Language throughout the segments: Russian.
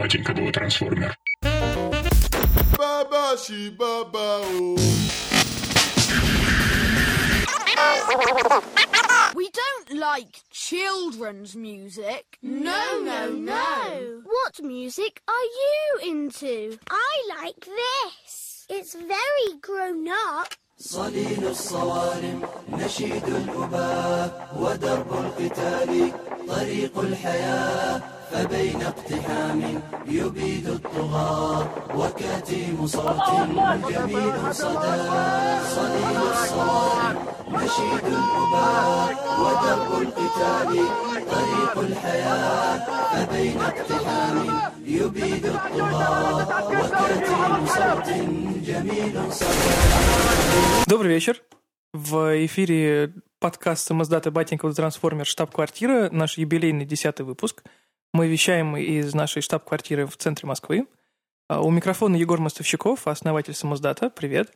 Батенька был трансформер. We don't like children's music. No, no, no. What music are you into? I like this. It's very grown up. صليل الصوارم نشيد الأباء ودرب القتال طريق الحياة فبين اقتحام يبيد الطغاة وكاتم صوت جميل صدى صليل الصوارم نشيد الأباء ودرب القتال طريق الحياة فبين اقتحام يبيد الطغاة وكاتم صوت جميل صدى Добрый вечер. В эфире подкаст «Самоздата Батеньков Трансформер. Штаб-квартира». Наш юбилейный десятый выпуск. мы вещаем из нашей штаб-квартиры в центре Москвы. А, У микрофона Егор Мостовщиков, основатель «Самоздата». Привет.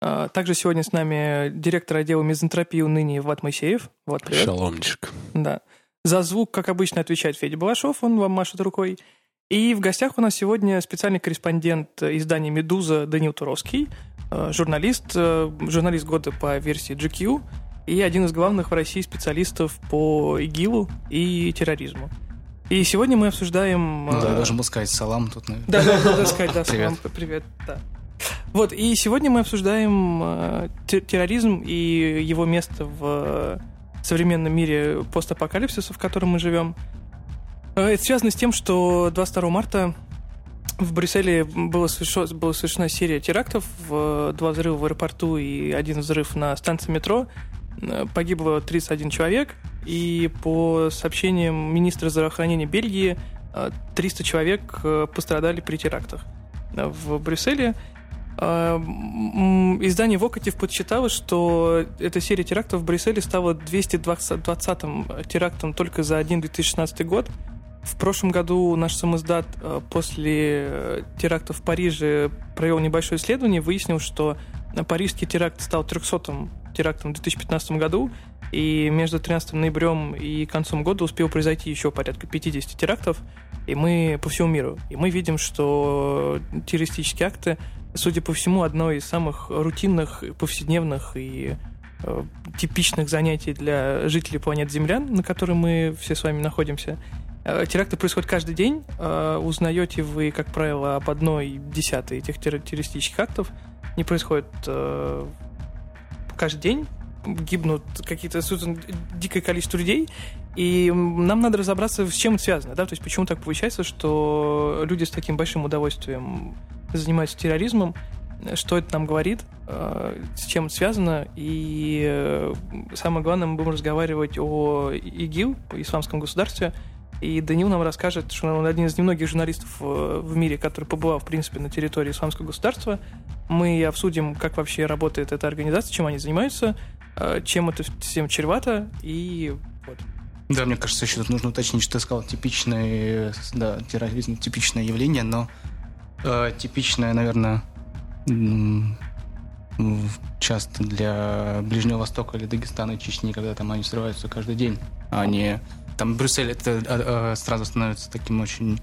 А, Также сегодня с нами директор отдела мизантропии уныния Влад Моисеев. Влад, привет. Шаломчик. Да. За звук, как обычно, отвечает Федя Балашов, он вам машет рукой. И в гостях у нас сегодня специальный корреспондент издания «Медуза» Данил Туровский, э, журналист, журналист года по версии GQ и один из главных в России специалистов по ИГИЛу и терроризму. И сегодня мы обсуждаем... Ну да, э, я должен был сказать салам тут, наверное. да, да, да, да, сказать, да, Привет. салам, привет, да. Вот, и сегодня мы обсуждаем э, те- терроризм и его место в э, современном мире постапокалипсиса, в котором мы живем. Э, Это связано с тем, что 22 марта в Брюсселе было совершено, была совершена серия терактов, два взрыва в аэропорту и один взрыв на станции метро. Э, Погибло 31 человек, и по сообщениям министра здравоохранения Бельгии, э, 300 человек э, пострадали при терактах э, в Брюсселе. Э, Издание Вокатив подсчитало, что эта серия терактов в Брюсселе стала 220-м терактом только за один 2016 год. В прошлом году наш самоздат э, после э, теракта в Париже провел небольшое исследование, выяснил, что э, парижский теракт стал 300-м терактом в 2015 году, и между 13 ноябрем и концом года успел произойти еще порядка 50 терактов, и мы по всему миру. И мы видим, что террористические акты, судя по всему, одно из самых рутинных, повседневных и э, типичных занятий для жителей планеты Земля, на которой мы все с вами находимся. Э, Теракты происходят каждый день. Э, Узнаете вы, как правило, об одной десятой этих терро- террористических актов. Не происходит э, каждый день. Гибнут какие-то собственно, дикое количество людей. И нам надо разобраться, с чем это связано. Да? То есть почему так получается, что люди с таким большим удовольствием занимаются терроризмом, что это нам говорит, э, с чем это связано. И э, самое главное, мы будем разговаривать о ИГИЛ, исламском государстве. И Данил нам расскажет, что он один из немногих журналистов э, в мире, который побывал, в принципе, на территории исламского государства. Мы обсудим, как вообще работает эта организация, чем они занимаются, э, чем это всем чревато, и вот. Да, мне кажется, еще тут нужно уточнить, что ты сказал типичный, да, терроризм, типичное явление, но э, типичное, наверное, часто для Ближнего Востока или Дагестана и Чечни, когда там они взрываются каждый день, а не... Там Брюссель это а, а, сразу становится таким очень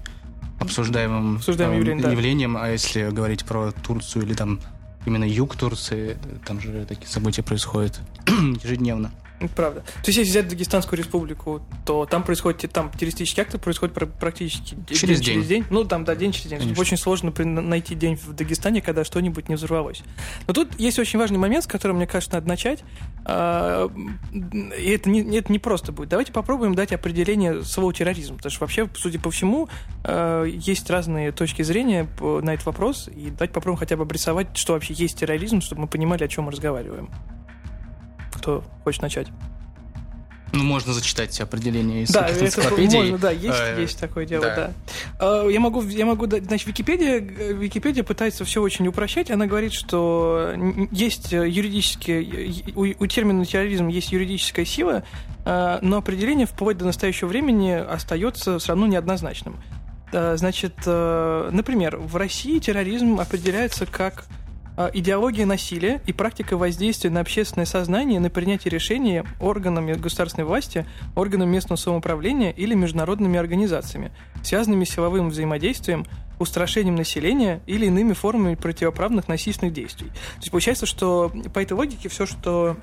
обсуждаемым, Обсуждаемым э, явлением, да. явлением, а если говорить про Турцию или там именно юг Турции, там же такие события происходят ежедневно. Правда. То есть, если взять Дагестанскую республику, то там происходит, там террористические акты происходят пр- практически Через день, день. через день. Ну, там, да, день через день. Конечно. Очень сложно найти день в Дагестане, когда что-нибудь не взорвалось. Но тут есть очень важный момент, с которым, мне кажется, надо начать. А, И это не, это не просто будет. Давайте попробуем дать определение слова терроризм. Потому что вообще, судя по всему, а, есть разные точки зрения на этот вопрос. И давайте попробуем хотя бы обрисовать, что вообще есть терроризм, чтобы мы понимали, о чем мы разговариваем. Кто хочет начать? Ну, можно зачитать определение из Да, можно, да, есть, Э, есть такое дело, да. да. А, Я могу, я могу, значит, Википедия, э, Википедия пытается все очень упрощать. Она говорит, что есть э, юридические, у, у термина терроризм есть юридическая сила, но определение вплоть до настоящего времени остается все равно неоднозначным. Значит, э, например, в России терроризм определяется как идеология насилия и практика воздействия на общественное сознание на принятие решений органами государственной власти, органами местного самоуправления или международными организациями, связанными с силовым взаимодействием, устрашением населения или иными формами противоправных насильственных действий. То есть получается, что по этой логике все, что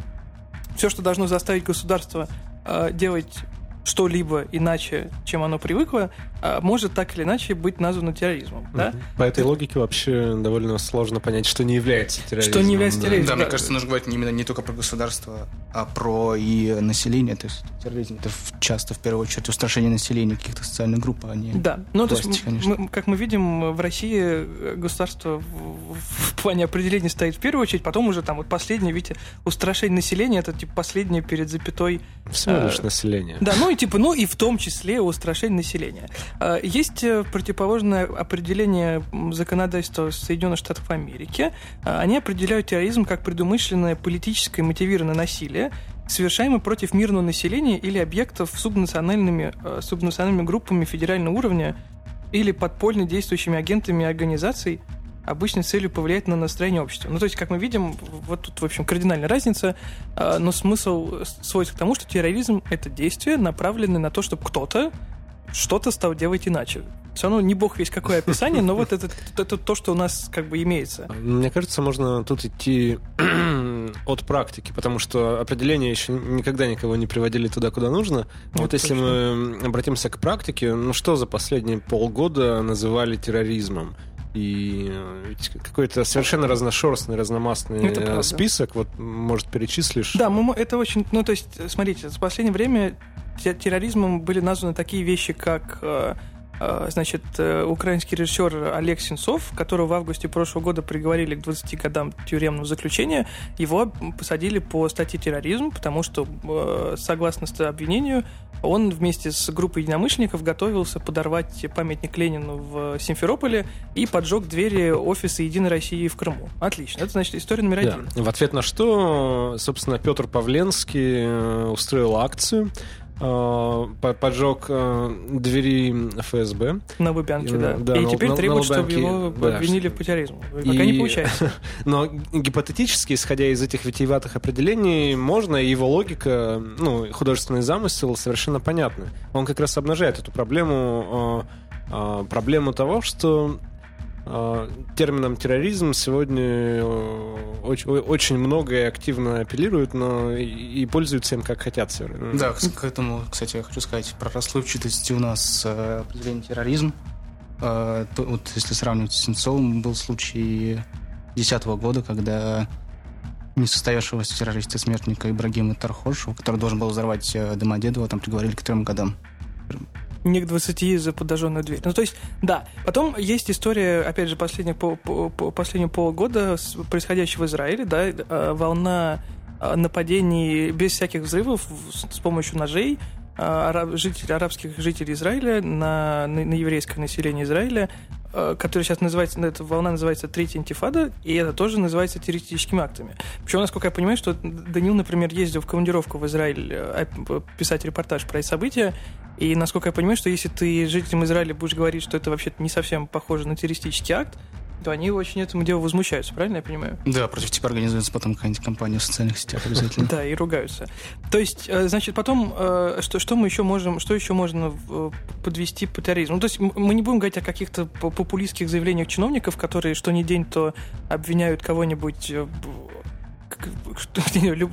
все, что должно заставить государство э, делать что-либо иначе, чем оно привыкло, а, может так или иначе быть названо терроризмом. Да? По этой логике вообще довольно сложно понять, что не является терроризмом. Что не является терроризмом. Да, да, мне кажется, нужно говорить именно не только про государство, а про и население. То есть терроризм это часто в первую очередь устрашение населения каких-то социальных групп, а не Да, ну власти, то есть, конечно. мы, как мы видим, в России э, государство в, в плане определения стоит в первую очередь, потом уже там вот последнее, видите, устрашение населения, это типа последнее перед запятой. Всего лишь э, население. Да, ну и типа, ну и в том числе устрашение населения. Э, Есть э, противоположное определение законодательства Соединенных Штатов Америки. Э, Они определяют терроризм как предумышленное политическое мотивированное насилие, совершаемое против мирного населения или объектов субнациональными, э, субнациональными группами федерального уровня или подпольно действующими агентами организаций, обычно с целью повлиять на настроение общества. Ну, то есть, как мы видим, вот тут, в общем, кардинальная разница, э, но смысл сводится к тому, что терроризм — это действие, направленное на то, чтобы кто-то что-то стал делать иначе. Все равно не бог весь какое описание, но вот это, это то, что у нас как бы имеется. Мне кажется, можно тут идти от практики, потому что определения еще никогда никого не приводили туда, куда нужно. Ну, вот если мы обратимся к практике, ну что за последние полгода называли терроризмом? И э, ведь какой-то совершенно разношерстный, разномастный Это э, список, вот, может, перечислишь? Да, мы, это очень... Ну, то есть, смотрите, за последнее время те- терроризмом были названы такие вещи, как... э, Значит, э, украинский режиссер Олег Сенцов, которого в августе прошлого года приговорили к 20 годам тюремного заключения, его посадили по статье терроризм, потому что, э, согласно обвинению, он вместе с группой единомышленников готовился подорвать памятник Ленину в Симферополе и поджег двери офиса Единой России в Крыму. Отлично. Это, значит, история номер Да. один. В ответ на что, собственно, Петр Павленский э, устроил акцию, поджег э, двери ФСБ. На Лубянке, да. Э, да, и на- теперь на- на требуют, чтобы Лубянке, его да, обвинили что- по терроризму. Пока И- не получается. Но гипотетически, исходя из этих витиеватых определений, можно, и его логика, ну, художественный замысел совершенно понятны. Он как раз обнажает эту проблему, э, э, проблему того, что э, термином терроризм сегодня э, очень, очень много и активно апеллируют, но и, и пользуются им как хотят. Да, к к этому, кстати, я хочу сказать про расплывчатость у нас э, определение терроризм. Э, то- вот если сравнивать с Сенцовым, был случай 2010 года, когда несостоявшегося террориста-смертника Ибрагима Тархошева, который должен был взорвать Домодедово, там приговорили к трем годам. Не к 20 за подожженную дверь. Ну, то есть, да. Потом есть история, опять же, последних, по, по- по- последнего полугода с- происходящего в Израиле, да, э, волна э, нападений без всяких взрывов с помощью ножей э, ара- жителей, арабских жителей Израиля на, на, на еврейское население Израиля, э, которая сейчас называется, ну, эта волна называется Третья интифада, и это тоже называется террористическими актами. Причем, насколько я понимаю, что Данил, например, ездил в командировку в Израиль э, писать репортаж про эти события, и, насколько я понимаю, что если ты жителям Израиля будешь говорить, что это вообще-то не совсем похоже на террористический акт, то они очень этому делу возмущаются, правильно я понимаю? Да, против тебя организуется потом какая-нибудь компания в социальных сетях обязательно. Да, и ругаются. То есть, э, значит, потом, э, что, что мы еще можем, что еще можно э, подвести по терроризму? Ну, то есть мы не будем говорить о каких-то по- популистских заявлениях чиновников, которые что ни день то обвиняют кого-нибудь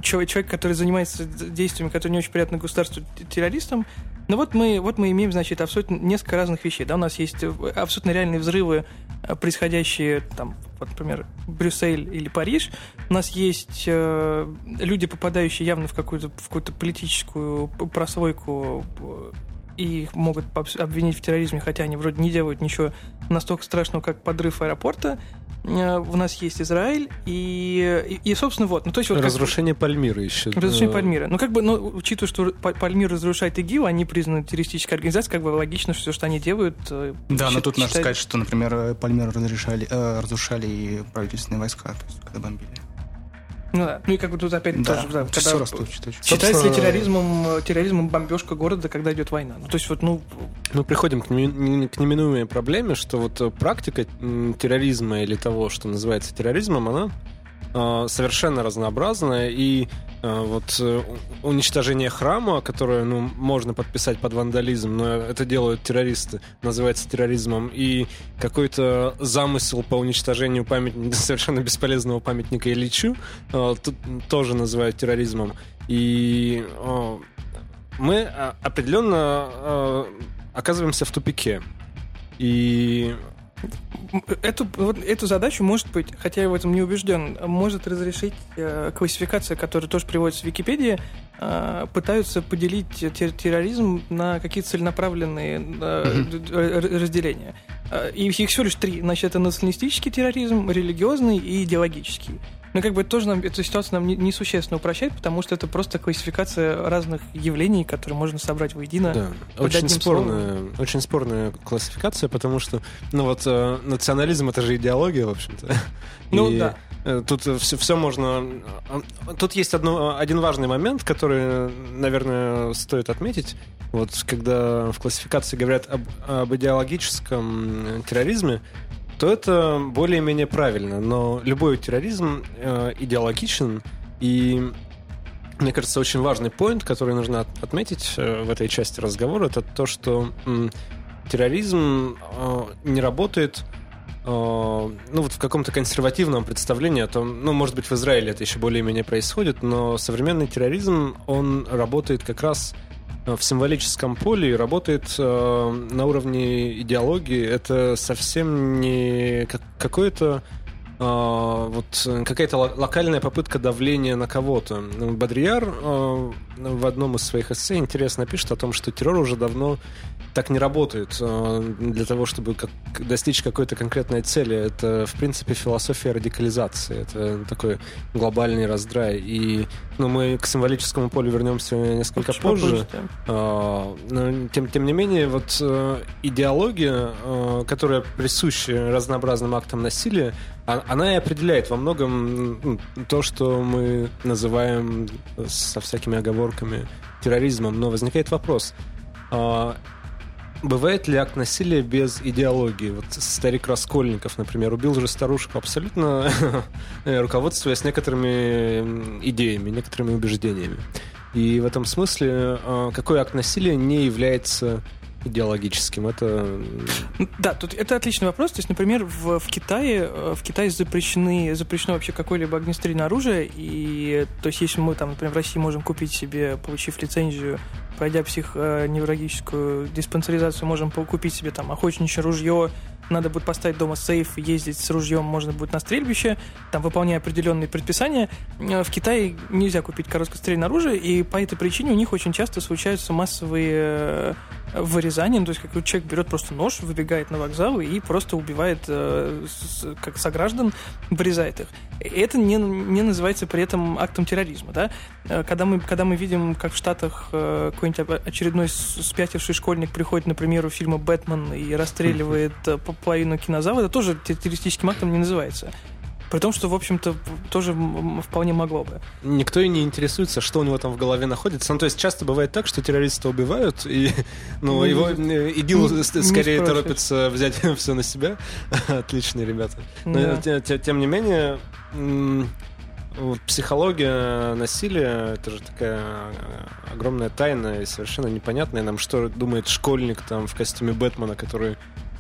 человек, который занимается действиями, которые не очень приятны государству, террористам. Ну вот мы, вот мы имеем, значит, абсолютно несколько разных вещей. Да, у нас есть э, абсолютно реальные взрывы, э, происходящие там, вот, например, Брюссель или Париж. У нас есть э, люди, попадающие явно в какую-то, в какую-то политическую прослойку э, и их могут обвинить в терроризме, хотя они вроде не делают ничего настолько страшного, как подрыв аэропорта. Э, У нас есть Израиль и, и, и, собственно, вот. Ну, то есть, вот как- Разрушение Пальмиры еще. Разрушение Э, Пальмира. Ну, как бы, ну, учитывая, что Па- Пальмир разрушает ИГИЛ, они признаны террористической организацией, как бы логично, что все, что они делают... э, Да, но тут надо считать- сказать, что, например, э, Пальмиру разрешали, э, разрушали и правительственные войска, то есть, когда бомбили. Ну да. Ну и как бы тут опять Да, тоже, да, это когда всё растут, читать. считается ли Собственно, терроризмом, э, терроризмом бомбежка города, когда идет война? Ну, то есть вот, ну, Мы приходим к, неми- к неминуемой проблеме, что вот э, практика терроризма или того, что называется терроризмом, она э, совершенно разнообразная, и вот э, уничтожение храма, которое ну, можно подписать под вандализм, но это делают террористы, называется терроризмом, и какой-то замысел по уничтожению памятника, совершенно бесполезного памятника Ильичу э, тут тоже называют терроризмом. И э, мы определенно оказываемся в тупике. И Эту, вот эту задачу, может быть, хотя я в этом не убежден, может разрешить э, классификация, которая тоже приводится в Википедии, э, пытаются поделить тер- терроризм на какие-то целенаправленные э, р- разделения. Э, И их всего лишь три. Значит, это националистический терроризм, религиозный и идеологический. Но как бы это тоже нам, эту ситуацию нам не- несущественно упрощает, потому что это просто классификация разных явлений, которые можно собрать воедино. да, очень спорная, очень спорная классификация, потому что, ну вот, э, национализм это же идеология, в общем-то. Ну, И, да. э, Тут все, все можно... э, Тут есть одно, один важный момент, который, наверное, стоит отметить. Вот когда в классификации говорят об, об идеологическом терроризме, то это более-менее правильно. Но любой терроризм э, идеологичен, и мне кажется, очень важный поинт, который нужно от- отметить э, в этой части разговора, это то, что м, терроризм э, не работает э, ну, вот в каком-то консервативном представлении о том, ну, может быть, в Израиле это еще более-менее происходит, но современный терроризм, он работает как раз э, в символическом поле и работает э, на уровне идеологии. Это совсем не как- какое-то а, вот э, какая-то ло- локальная попытка давления на кого-то. Бодрияр э, в одном из своих эссе интересно пишет о том, что террор уже давно так не работает э, для того, чтобы как- достичь какой-то конкретной цели. Это, в принципе, философия радикализации. Это такой глобальный раздрай. И ну, мы к символическому полю вернемся несколько Чуть позже. А, Но, тем, тем не менее, вот э, идеология, э, которая присуща разнообразным актам насилия, а- она и определяет во многом то, что мы называем со всякими оговорками терроризмом. Но возникает вопрос. Бывает ли акт насилия без идеологии? Вот старик Раскольников, например, убил же старушку абсолютно руководствуясь некоторыми идеями, некоторыми убеждениями. И в этом смысле э, какой акт насилия не является идеологическим? Это Да, тут это отличный вопрос. То есть, например, в, в Китае э, в Китае запрещены запрещено вообще какое-либо огнестрельное оружие, и то есть если мы там, например, в России можем купить себе, получив лицензию, пройдя психоневрологическую диспансеризацию, можем купить себе там охотничье ружье, надо будет поставить дома сейф, ездить с ружьем можно будет на стрельбище, там выполняя определенные предписания. Э, В Китае нельзя купить короткострельное оружие, и по этой причине у них очень часто случаются массовые э, вырезания. Ну, то есть, как человек берет просто нож, выбегает на вокзал и просто убивает э, как сограждан, вырезает их. Это не, не называется при этом актом терроризма, да? Э, Когда мы, когда мы видим, как в Штатах э, какой-нибудь очередной спятивший школьник приходит, например, у фильма «Бэтмен» и расстреливает э, по- половину кинозала, это тоже те- террористическим актом не называется. При том, что, в общем-то, тоже вполне могло бы. никто и не интересуется, что у него там в голове находится. Ну, то есть часто бывает так, что террориста убивают, и ну, Ну, его не- э, ИГИЛ не- не скорее спросишь. торопится взять все на себя. Отличные ребята. Но Да. те- те- тем не менее, вот психология насилия это же такая огромная тайна и совершенно непонятная нам, что думает школьник там в костюме Бэтмена, который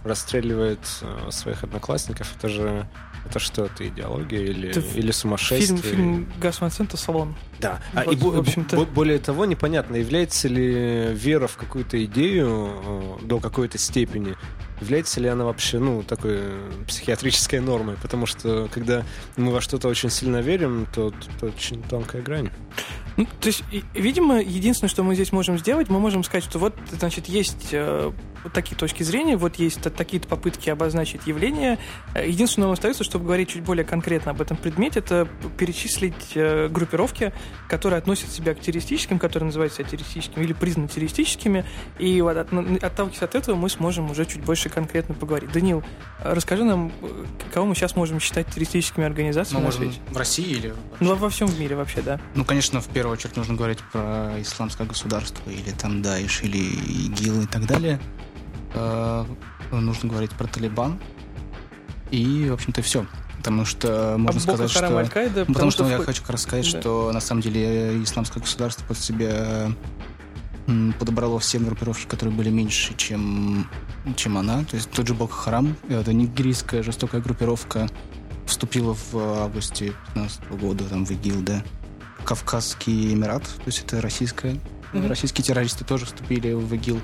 расстреливает э, своих одноклассников. Это же это что, это идеология или, Это или сумасшествие? Фильм, фильм Гас Ван Сента «Салон». Да. А, Вот, и в общем-то- бо- более того, непонятно, является ли вера в какую-то идею э, до какой-то степени, является ли она вообще, ну, такой э, психиатрической нормой, потому что когда мы во что-то очень сильно верим, то тут очень тонкая грань. Ну, то есть, видимо, единственное, что мы здесь можем сделать, мы можем сказать, что вот, значит, есть э, вот такие точки зрения, вот есть та- такие-то попытки обозначить явления. Э, Единственное, нам остается, чтобы говорить чуть более конкретно об этом предмете, это перечислить э, группировки, которые относят себя к террористическим, которые называют себя террористическими или признаны террористическими, и вот от- отталкиваясь от этого мы сможем уже чуть больше больше конкретно поговорить. Данил, расскажи нам, кого мы сейчас можем считать террористическими организациями Мы можем в России или... Ну, во всем в мире вообще, да. Ну, конечно, в первую очередь нужно говорить про исламское государство, или там Даиш, или ИГИЛ и так далее. Э, нужно говорить про Талибан. И, в общем-то, все. Потому что можно А сказать, что... Ну, Потому, что, я в- хочу как раз сказать, Да. что на самом деле исламское государство под себя подобрало все группировки, которые были меньше, чем, чем она. То есть тот же Боко Харам, это нигерийская жестокая группировка, вступила в августе 2015 года там, в ИГИЛ, да. Кавказский Эмират, то есть это российская. Мгм. Российские террористы тоже вступили в ИГИЛ.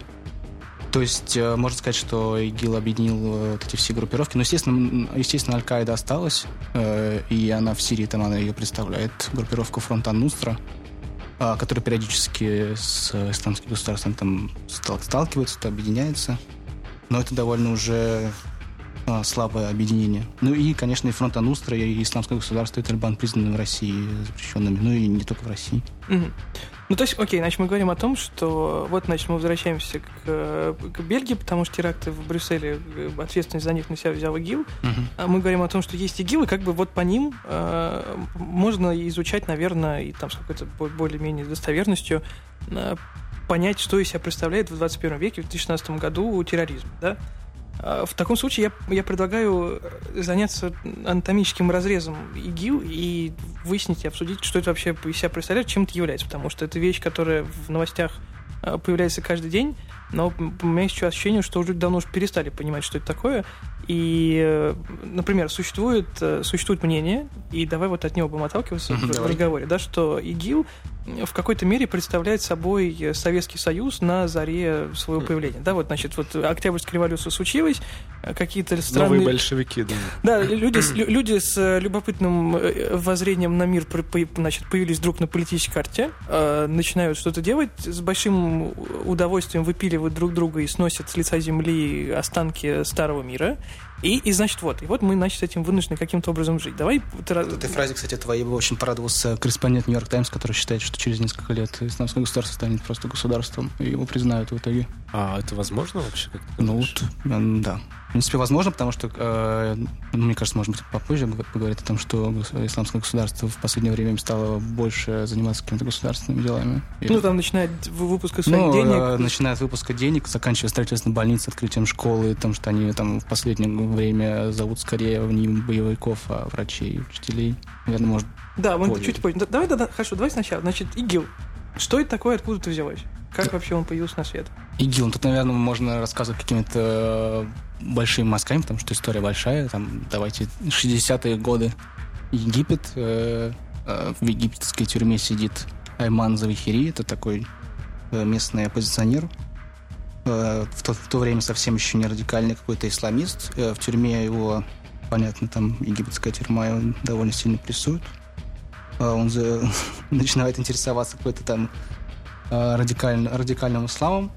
То есть э, можно сказать, что ИГИЛ объединил э, вот эти все группировки. Но, естественно, естественно Аль-Каида осталась, э, и она в Сирии, там она ее представляет, группировка фронта Нустра, а, которая периодически с э, исламским государством там стал- сталкивается, то объединяется. Но это довольно уже а, слабое объединение. Ну и, конечно, и фронта Нустра, и исламское государство, и Талибан признаны в России запрещенными. Ну и не только в России. Мгм. Ну, то есть, окей, значит, мы говорим о том, что вот, значит, мы возвращаемся к, к Бельгии, потому что теракты в Брюсселе, э, ответственность за них на себя взял ИГИЛ. А мы говорим о том, что есть ИГИЛ, и как бы вот по ним э, можно изучать, наверное, и там с какой-то бо- более-менее достоверностью э, понять, что из себя представляет в 21 веке, в 2016 году терроризм, да? А В таком случае я, я предлагаю э, заняться анатомическим разрезом ИГИЛ и выяснить и обсудить, что это вообще из себя представляет, чем это является, потому что это вещь, которая в новостях э, появляется каждый день, но у меня есть еще ощущение, что уже давно уж перестали понимать, что это такое. И, э, например, существует, э, существует мнение, и давай вот от него будем отталкиваться Мгм, в, давай. разговоре, да, что ИГИЛ в какой-то мере представляет собой э, Советский Союз на заре своего появления. Да, вот, значит, вот Октябрьская революция случилась, э, какие-то странные... Новые большевики, да. Да, люди, с- люди с э, любопытным э, воззрением на мир значит, появились вдруг на политической карте, э, начинают что-то делать, с большим удовольствием выпиливают друг друга и сносят с лица земли останки старого мира. И, и значит, вот. И вот мы, значит, с этим вынуждены каким-то образом жить. Давай... ты раз- В этой фразе, кстати, твоей бы очень порадовался корреспондент Нью-Йорк Таймс, который считает, что через несколько лет исламское государство станет просто государством, и его признают в итоге. А это возможно вообще? Как Ну вот, да. В принципе, возможно, потому что, э, ну, мне кажется, может быть, попозже поговорить о том, что исламское государство в последнее время стало больше заниматься какими-то государственными делами. Ну, там начинает в- выпуск из своих Ну, денег. э, начиная от выпуска денег, заканчивая строительством больниц, открытием школы, потому что они там в последнее время зовут скорее не боевиков, а врачей, учителей. Наверное, может... Да, мы Понял. чуть позже. Да, Давай, да, да, хорошо, давай сначала. Значит, ИГИЛ. Что это такое, откуда это взялось? Как вообще он появился на свет? ИГИЛ. Ну, Тут, наверное, можно рассказывать какими-то большими мазками, потому что история большая. Там, давайте, 60-е годы. Египет. э, э, в египетской тюрьме сидит Айман Завихири. Это такой э, местный оппозиционер. Э, в, то, в то время совсем еще не радикальный какой-то исламист. Э, в тюрьме его, понятно, там египетская тюрьма его довольно сильно прессует. Э, он за- начинает интересоваться какой-то там э, радикаль- радикальным исламом,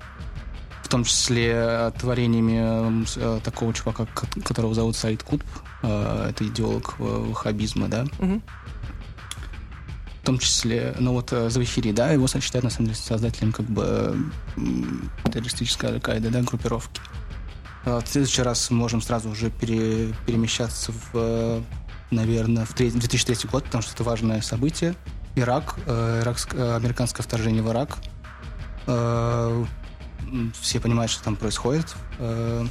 в том числе э, творениями э, с- э, такого чувака, ко- которого зовут Саид Кутб. Э, Это идеолог ваххабизма, да. Мгм. В том числе, ну вот Завихири, да, его считают на самом деле создателем как бы террористической Аль-Каиды, да, группировки. А В следующий раз можем сразу уже пере- перемещаться в, наверное, в тре- 2003 год, потому что это важное событие. Ирак, э, иракск- американское вторжение в Ирак. Э, Все понимают, что там происходит. Э,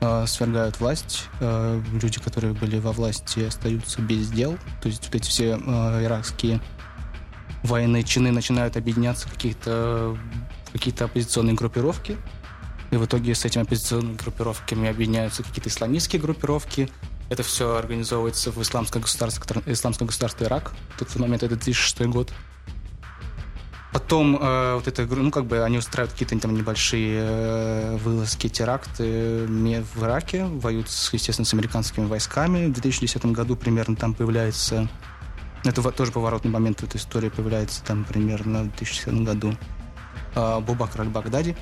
э, Свергают власть. Э, Люди, которые были во власти, остаются без дел. То есть вот эти все э, иракские военные чины начинают объединяться в какие-то в какие-то оппозиционные группировки. И в итоге с этими оппозиционными группировками объединяются какие-то исламистские группировки. Это все организовывается в исламское государство, исламское государство Ирак. В тот момент это 2006 год. Потом э, вот это, ну как бы они устраивают какие-то там небольшие э, вылазки, теракты ме- в Ираке, воюют, естественно, с американскими войсками. В 2010 году примерно там появляется, это тоже поворотный момент в этой истории, появляется там примерно в 2010 году э, Бубакр аль-Багдади.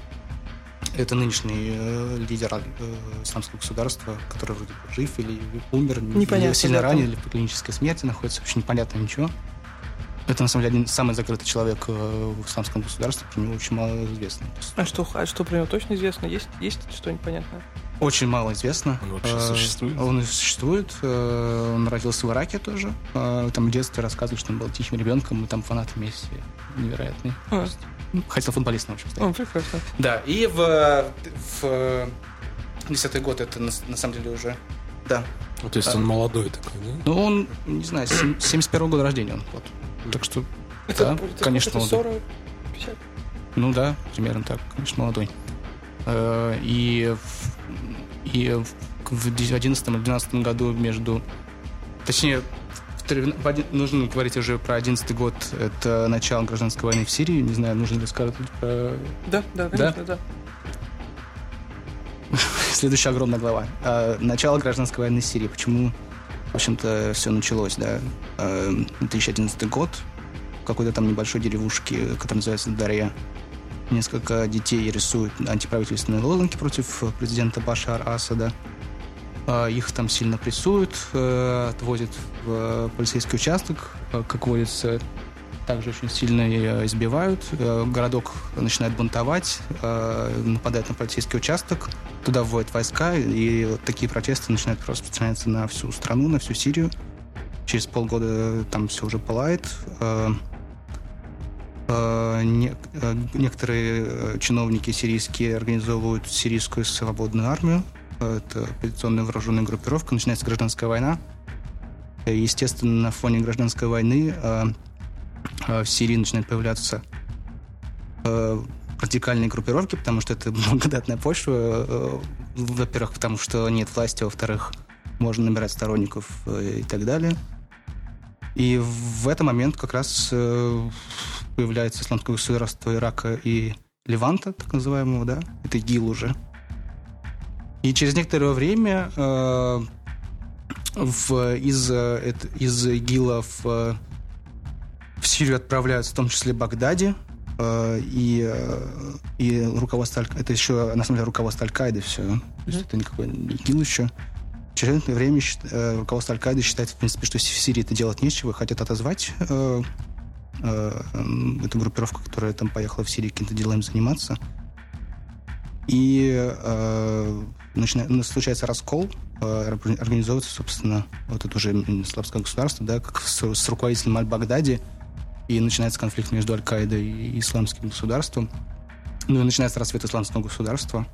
Это нынешний э, лидер э, исламского государства, который вроде бы жив или умер, Непонятно, или сильно ранен, или в клинической смерти находится, вообще непонятно ничего. Это, на самом деле, один самый закрытый человек э, в исламском государстве, про него очень мало известно. А что, а что про него точно известно? Есть, есть что-нибудь понятное? Очень мало известно. Он вообще Э, существует? Он и существует. Э, Он родился в Ираке тоже. Э, Там в детстве рассказывали, что он был тихим ребенком, и там фанат Месси невероятный. А. Ну, Хотел футболистом, в общем, стать. О, прекрасно. Да, и в, в десятый год это на, на самом деле уже... Да. Ну, То есть он молодой такой, да? Ну, он, не знаю, сем- 71 года рождения он. Вот. Так что, да, это- конечно, это молодой. 40, 50. Ну да, примерно так, конечно, молодой. Э, И в, и в- в 2011 или 2012 году между... Точнее, нужно говорить уже про 11 год. Это начало гражданской войны в Сирии. Не знаю, нужно ли сказать про Да, да, конечно, да. Следующая огромная глава. А, Начало гражданской войны в Сирии. Почему, в общем-то, все началось, да? А, 2011 год. В какой-то там небольшой деревушке, которая называется Дарья. Несколько детей рисуют антиправительственные лозунги против президента Башар Асада. А, Их там сильно прессуют, э, отвозят в э, полицейский участок. Э, Как водится, также очень сильно и избивают. Э, Городок начинает бунтовать, э, нападает на полицейский участок, туда вводят войска, и такие протесты начинают распространяться на всю страну, на всю Сирию. Через полгода там все уже пылает. Э, э, не- э, Некоторые э, чиновники сирийские организовывают сирийскую свободную армию. Э, Это оппозиционная вооруженная группировка. Начинается гражданская война. Э, Естественно, на фоне гражданской войны э, э, в Сирии начинают появляться э, радикальные группировки, потому что это благодатная почва. э, Во-первых, потому что нет власти, во-вторых, можно набирать сторонников э, и так далее. И в этот момент как раз э, появляется исламское государство Ирака и Леванта, так называемого, да? Это ИГИЛ уже. И через некоторое время э, в, из, э, из ИГИЛа в, э, в Сирию отправляются в том числе Багдади, э, и, э, и руководство это еще на самом деле руководство Аль-Каиды все. То есть это никакой ИГИЛ еще. Через некоторое время э, руководство Аль-Каиды считает, в принципе, что в Сирии это делать нечего, хотят отозвать э, э, эту группировку, которая там поехала в Сирию каким-то делами заниматься. И э, начина- ну, случается раскол, э, орг- организовывается, собственно, вот это уже исламское государство, да, как с, с руководителем Аль-Багдади, и начинается конфликт между Аль-Каидой и исламским государством. Ну и начинается рассвет исламского государства.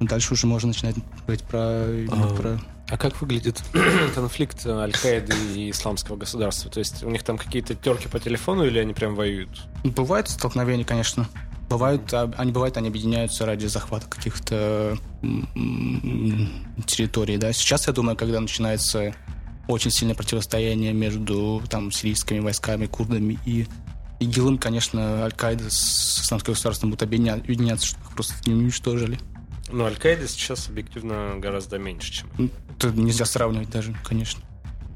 Дальше уже можно начинать говорить про, А. про А как выглядит конфликт Аль-Каиды и исламского государства? То есть у них там какие-то терки по телефону или они прям воюют? Бывают столкновения, конечно. Бывают, а, они бывают, они объединяются ради захвата каких-то территорий, да. Сейчас, я думаю, когда начинается очень сильное противостояние между там сирийскими войсками, курдами и ИГИЛом, конечно, Аль-Каида с исламским государством будут объединя- объединяться, чтобы их просто не уничтожили. Ну, Аль-Каида сейчас объективно гораздо меньше, чем... Это нельзя сравнивать даже, конечно.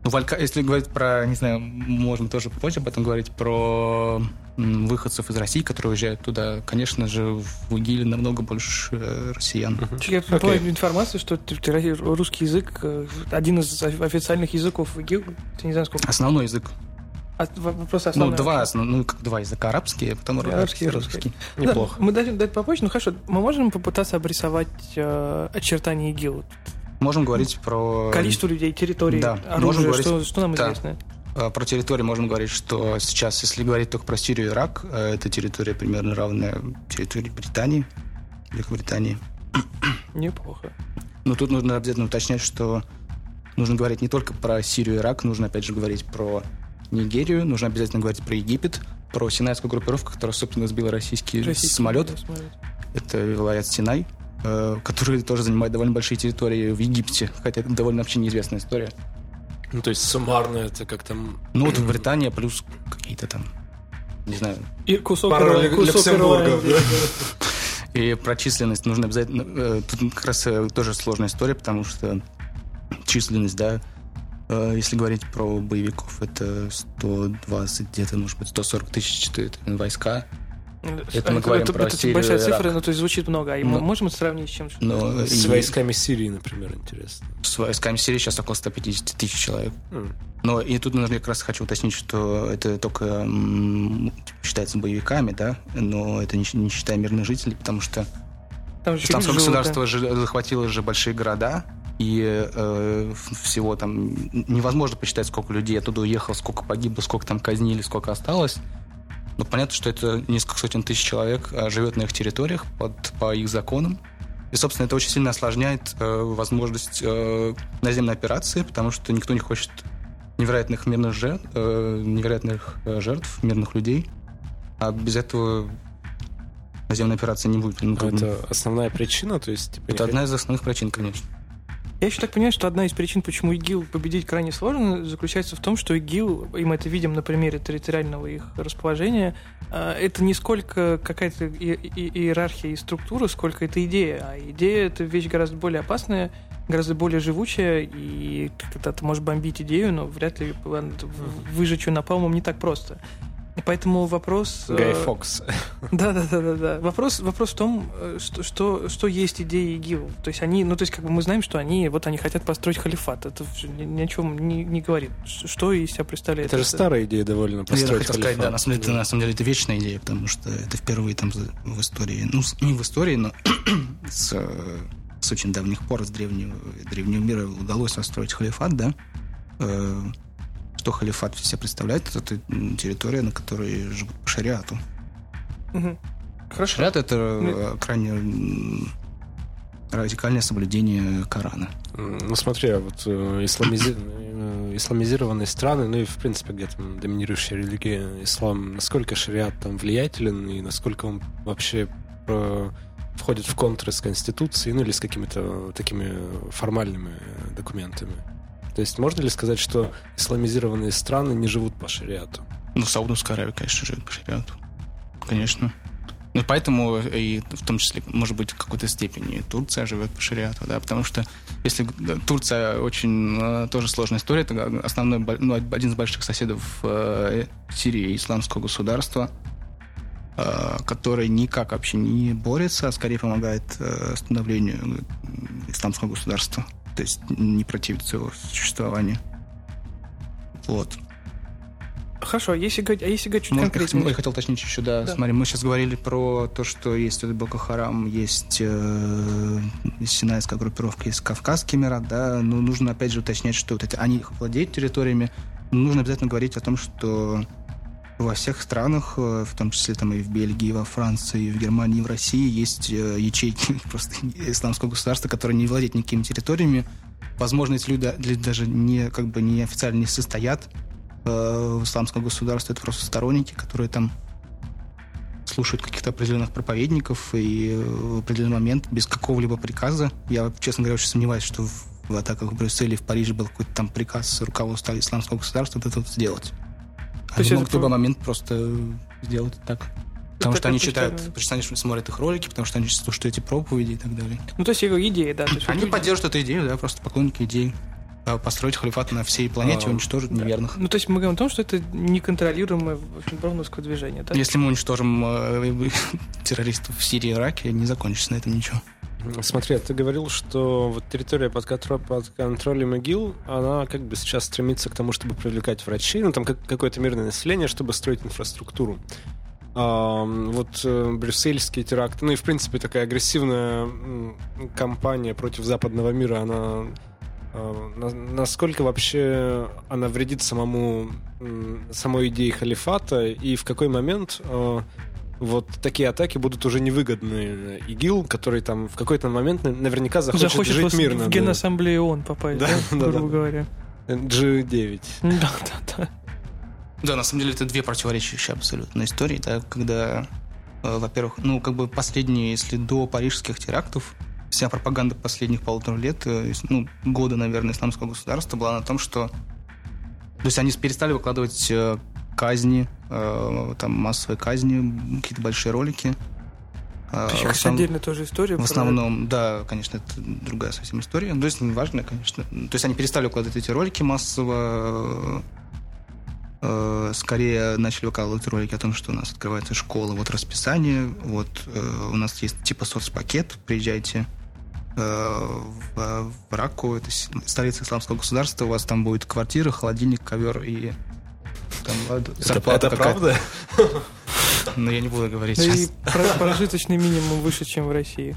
Ну, в Аль-Ка- если говорить про, не знаю, можем тоже позже об этом говорить, про выходцев из России, которые уезжают туда, конечно же, в ИГИЛе намного больше э, россиян. Я Окей. была информация, что русский язык э, один из офи- официальных языков в ИГИЛ. Я не знаю, сколько. Основной язык. А, Ну, два, ну, как два языка. Арабский, а потом Арабский арабский, и русский. Да, Неплохо. мы дадим дать попозже, ну хорошо, мы можем попытаться обрисовать э, очертания ИГИЛ. Можем говорить про... Количество людей, территории, да, оружия, можем говорить- что, что нам да. известно? э, Про территорию можем говорить, что сейчас, если говорить только про Сирию и Ирак, э, это территория примерно равная территории Британии, Великобритании. Неплохо. Но тут нужно обязательно уточнять, что нужно говорить не только про Сирию и Ирак, нужно опять же говорить про Нигерию, нужно обязательно говорить про Египет, про Синайскую группировку, которая, собственно, сбила российский, Российский, самолет. самолет. Это Вилаят Синай, э, который тоже занимает довольно большие территории в Египте, хотя это довольно вообще неизвестная история. Ну, то есть суммарно это как там... Ну вот Британия плюс какие-то там, не знаю, И кусок, Пара Ирла- Лю- кусок Люксембурга, Ирландии. И про численность нужно обязательно... э, Тут как раз э, тоже сложная история, потому что численность, да, если говорить про боевиков, это 120, где-то, может быть, 140 тысяч это войска. Это мы говорим это, про это Сирию большая цифра, Ирак. ну то есть звучит много. А Ну. мы можем сравнить с чем? Но С и войсками Сирии, например, интересно. с войсками Сирии сейчас около 150 тысяч человек. М. Но и тут нужно как раз хочу уточнить, что это только м, считается боевиками, да, но это не, не считая мирных жителей, потому что Там люди живут, государство же захватило же большие города, и э, всего там невозможно посчитать, сколько людей оттуда уехало, сколько погибло, сколько там казнили, сколько осталось. Но понятно, что это несколько сотен тысяч человек а, живет на их территориях под, по их законам. И, собственно, это очень сильно осложняет э, возможность э, наземной операции, потому что никто не хочет невероятных мирных жертв, э, невероятных э, жертв мирных людей. А без этого наземная операция не будет. Ну, бы, Это основная причина, то есть... Типа, это не- одна из основных причин, конечно. Я еще так понимаю, что одна из причин, почему ИГИЛ победить крайне сложно, заключается в том, что ИГИЛ, и мы это видим на примере территориального их расположения, а, это не сколько какая-то иерархия и структура, сколько это идея. А идея — это вещь гораздо более опасная, гораздо более живучая, и когда ты можешь бомбить идею, но вряд ли выжечь ее напалмом не так просто. Поэтому вопрос... Гай э, Фокс. да, да, да, да, да. Вопрос, вопрос в том, э, что, что, что есть идеи ИГИЛ. То есть они, ну то есть как бы мы знаем, что они, вот они хотят построить халифат. Это ни, ни о чем не, не говорит. Что из себя представляет? Это же старая идея довольно Я построить хотел сказать, да, халифат. на самом, деле, это, на самом деле это вечная идея, потому что это впервые там в истории, ну, не в истории, но с, э, с очень давних пор, с древнего, древнего мира удалось построить халифат, да. Что халифат себя представляет? Это территория, на которой живут по шариату. Мгм. Хорошо. Шариат — это э, крайне м, радикальное соблюдение Корана. Ну смотри, а вот э, исламизи- э, исламизированные страны, ну и в принципе где там доминирующая религия ислам, насколько шариат там влиятелен и насколько он вообще э, входит в контры с конституцией, ну или с какими-то такими формальными документами. То есть можно ли сказать, что исламизированные страны не живут по шариату? Ну, Саудовская Аравия, конечно, живет по шариату. Конечно. Ну, поэтому и в том числе, может быть, в какой-то степени Турция живет по шариату, да, потому что если Турция очень э, тоже сложная история, это основной, ну, один из больших соседов э, Сирии исламского государства, э, который никак вообще не борется, а скорее помогает э, становлению э, исламского государства, то есть не противится его существованию. Вот. Хорошо, а если говорить, а если говорить чуть Ну, конкретнее? Я хотел уточнить еще, да, Да. смотри, мы сейчас говорили про то, что есть вот Боко Харам, есть э, Синайская группировка, есть Кавказский Эмират, да, но нужно опять же уточнять, что вот эти, они владеют территориями, но нужно обязательно говорить о том, что во всех странах, э, в том числе там и в Бельгии, и во Франции, и в Германии, и в России есть э, ячейки просто исламского государства, которые не владеют никакими территориями. Возможно, эти люди люди даже не, как бы не официально не состоят э, в исламском государстве, это просто сторонники, которые там слушают каких-то определенных проповедников и э, в определенный момент без какого-либо приказа, я, честно говоря, очень сомневаюсь, что в, атаках в Брюсселе в Париже был какой-то там приказ руководства исламского государства вот это вот сделать. То есть могут в любой момент просто сделать так. Потому Это что они читают, потому что они смотрят их ролики, потому что они слушают эти проповеди и так далее. Ну, то есть говорю, идея, да. Есть Они люди- поддерживают эту идею, да, просто поклонники идеи. А Построить халифат на всей планете А, и уничтожить неверных. Ну, то есть мы говорим о том, что это неконтролируемое броуновское движение, да? Если мы уничтожим э, террористов в Сирии и Ираке, не закончится на этом ничего. Смотри, а ты говорил, что вот территория под, контро- под контролем ИГИЛ, она как бы сейчас стремится к тому, чтобы привлекать врачей, ну там как- какое-то мирное население, чтобы строить инфраструктуру. А, вот э, брюссельские теракты, ну и в принципе такая агрессивная кампания против западного мира, она э, на- насколько вообще она вредит самому самой идее халифата и в какой момент э, вот такие атаки будут уже невыгодны ИГИЛ, который там в какой-то момент на- наверняка захочет, Захочет жить мирно. в. Генассамблею ООН попасть, да, Да, да, грубо да. говоря. G9. Да, да, да. Да, на самом деле это две противоречащие абсолютно истории, да, когда, э, во-первых, ну, как бы последние, если до парижских терактов, вся пропаганда последних полутора лет, э, ну, года, наверное, исламского государства была на том, что то есть они перестали выкладывать э, казни, э, там массовые казни, какие-то большие ролики. Э, Причем в основ- отдельная тоже история. в основном, да, конечно, это другая совсем история. Ну, То есть, важно, конечно. То есть, они перестали выкладывать эти ролики массово. э, Скорее начали выкладывать ролики о том, что у нас открывается школа, вот расписание, вот э, у нас есть типа соцпакет, приезжайте э, в, в Раку, это столица исламского государства, у вас там будет квартира, холодильник, ковер и там, э, зарплата какая-то. правда? Но я не буду говорить и про- прожиточный минимум выше, чем в России.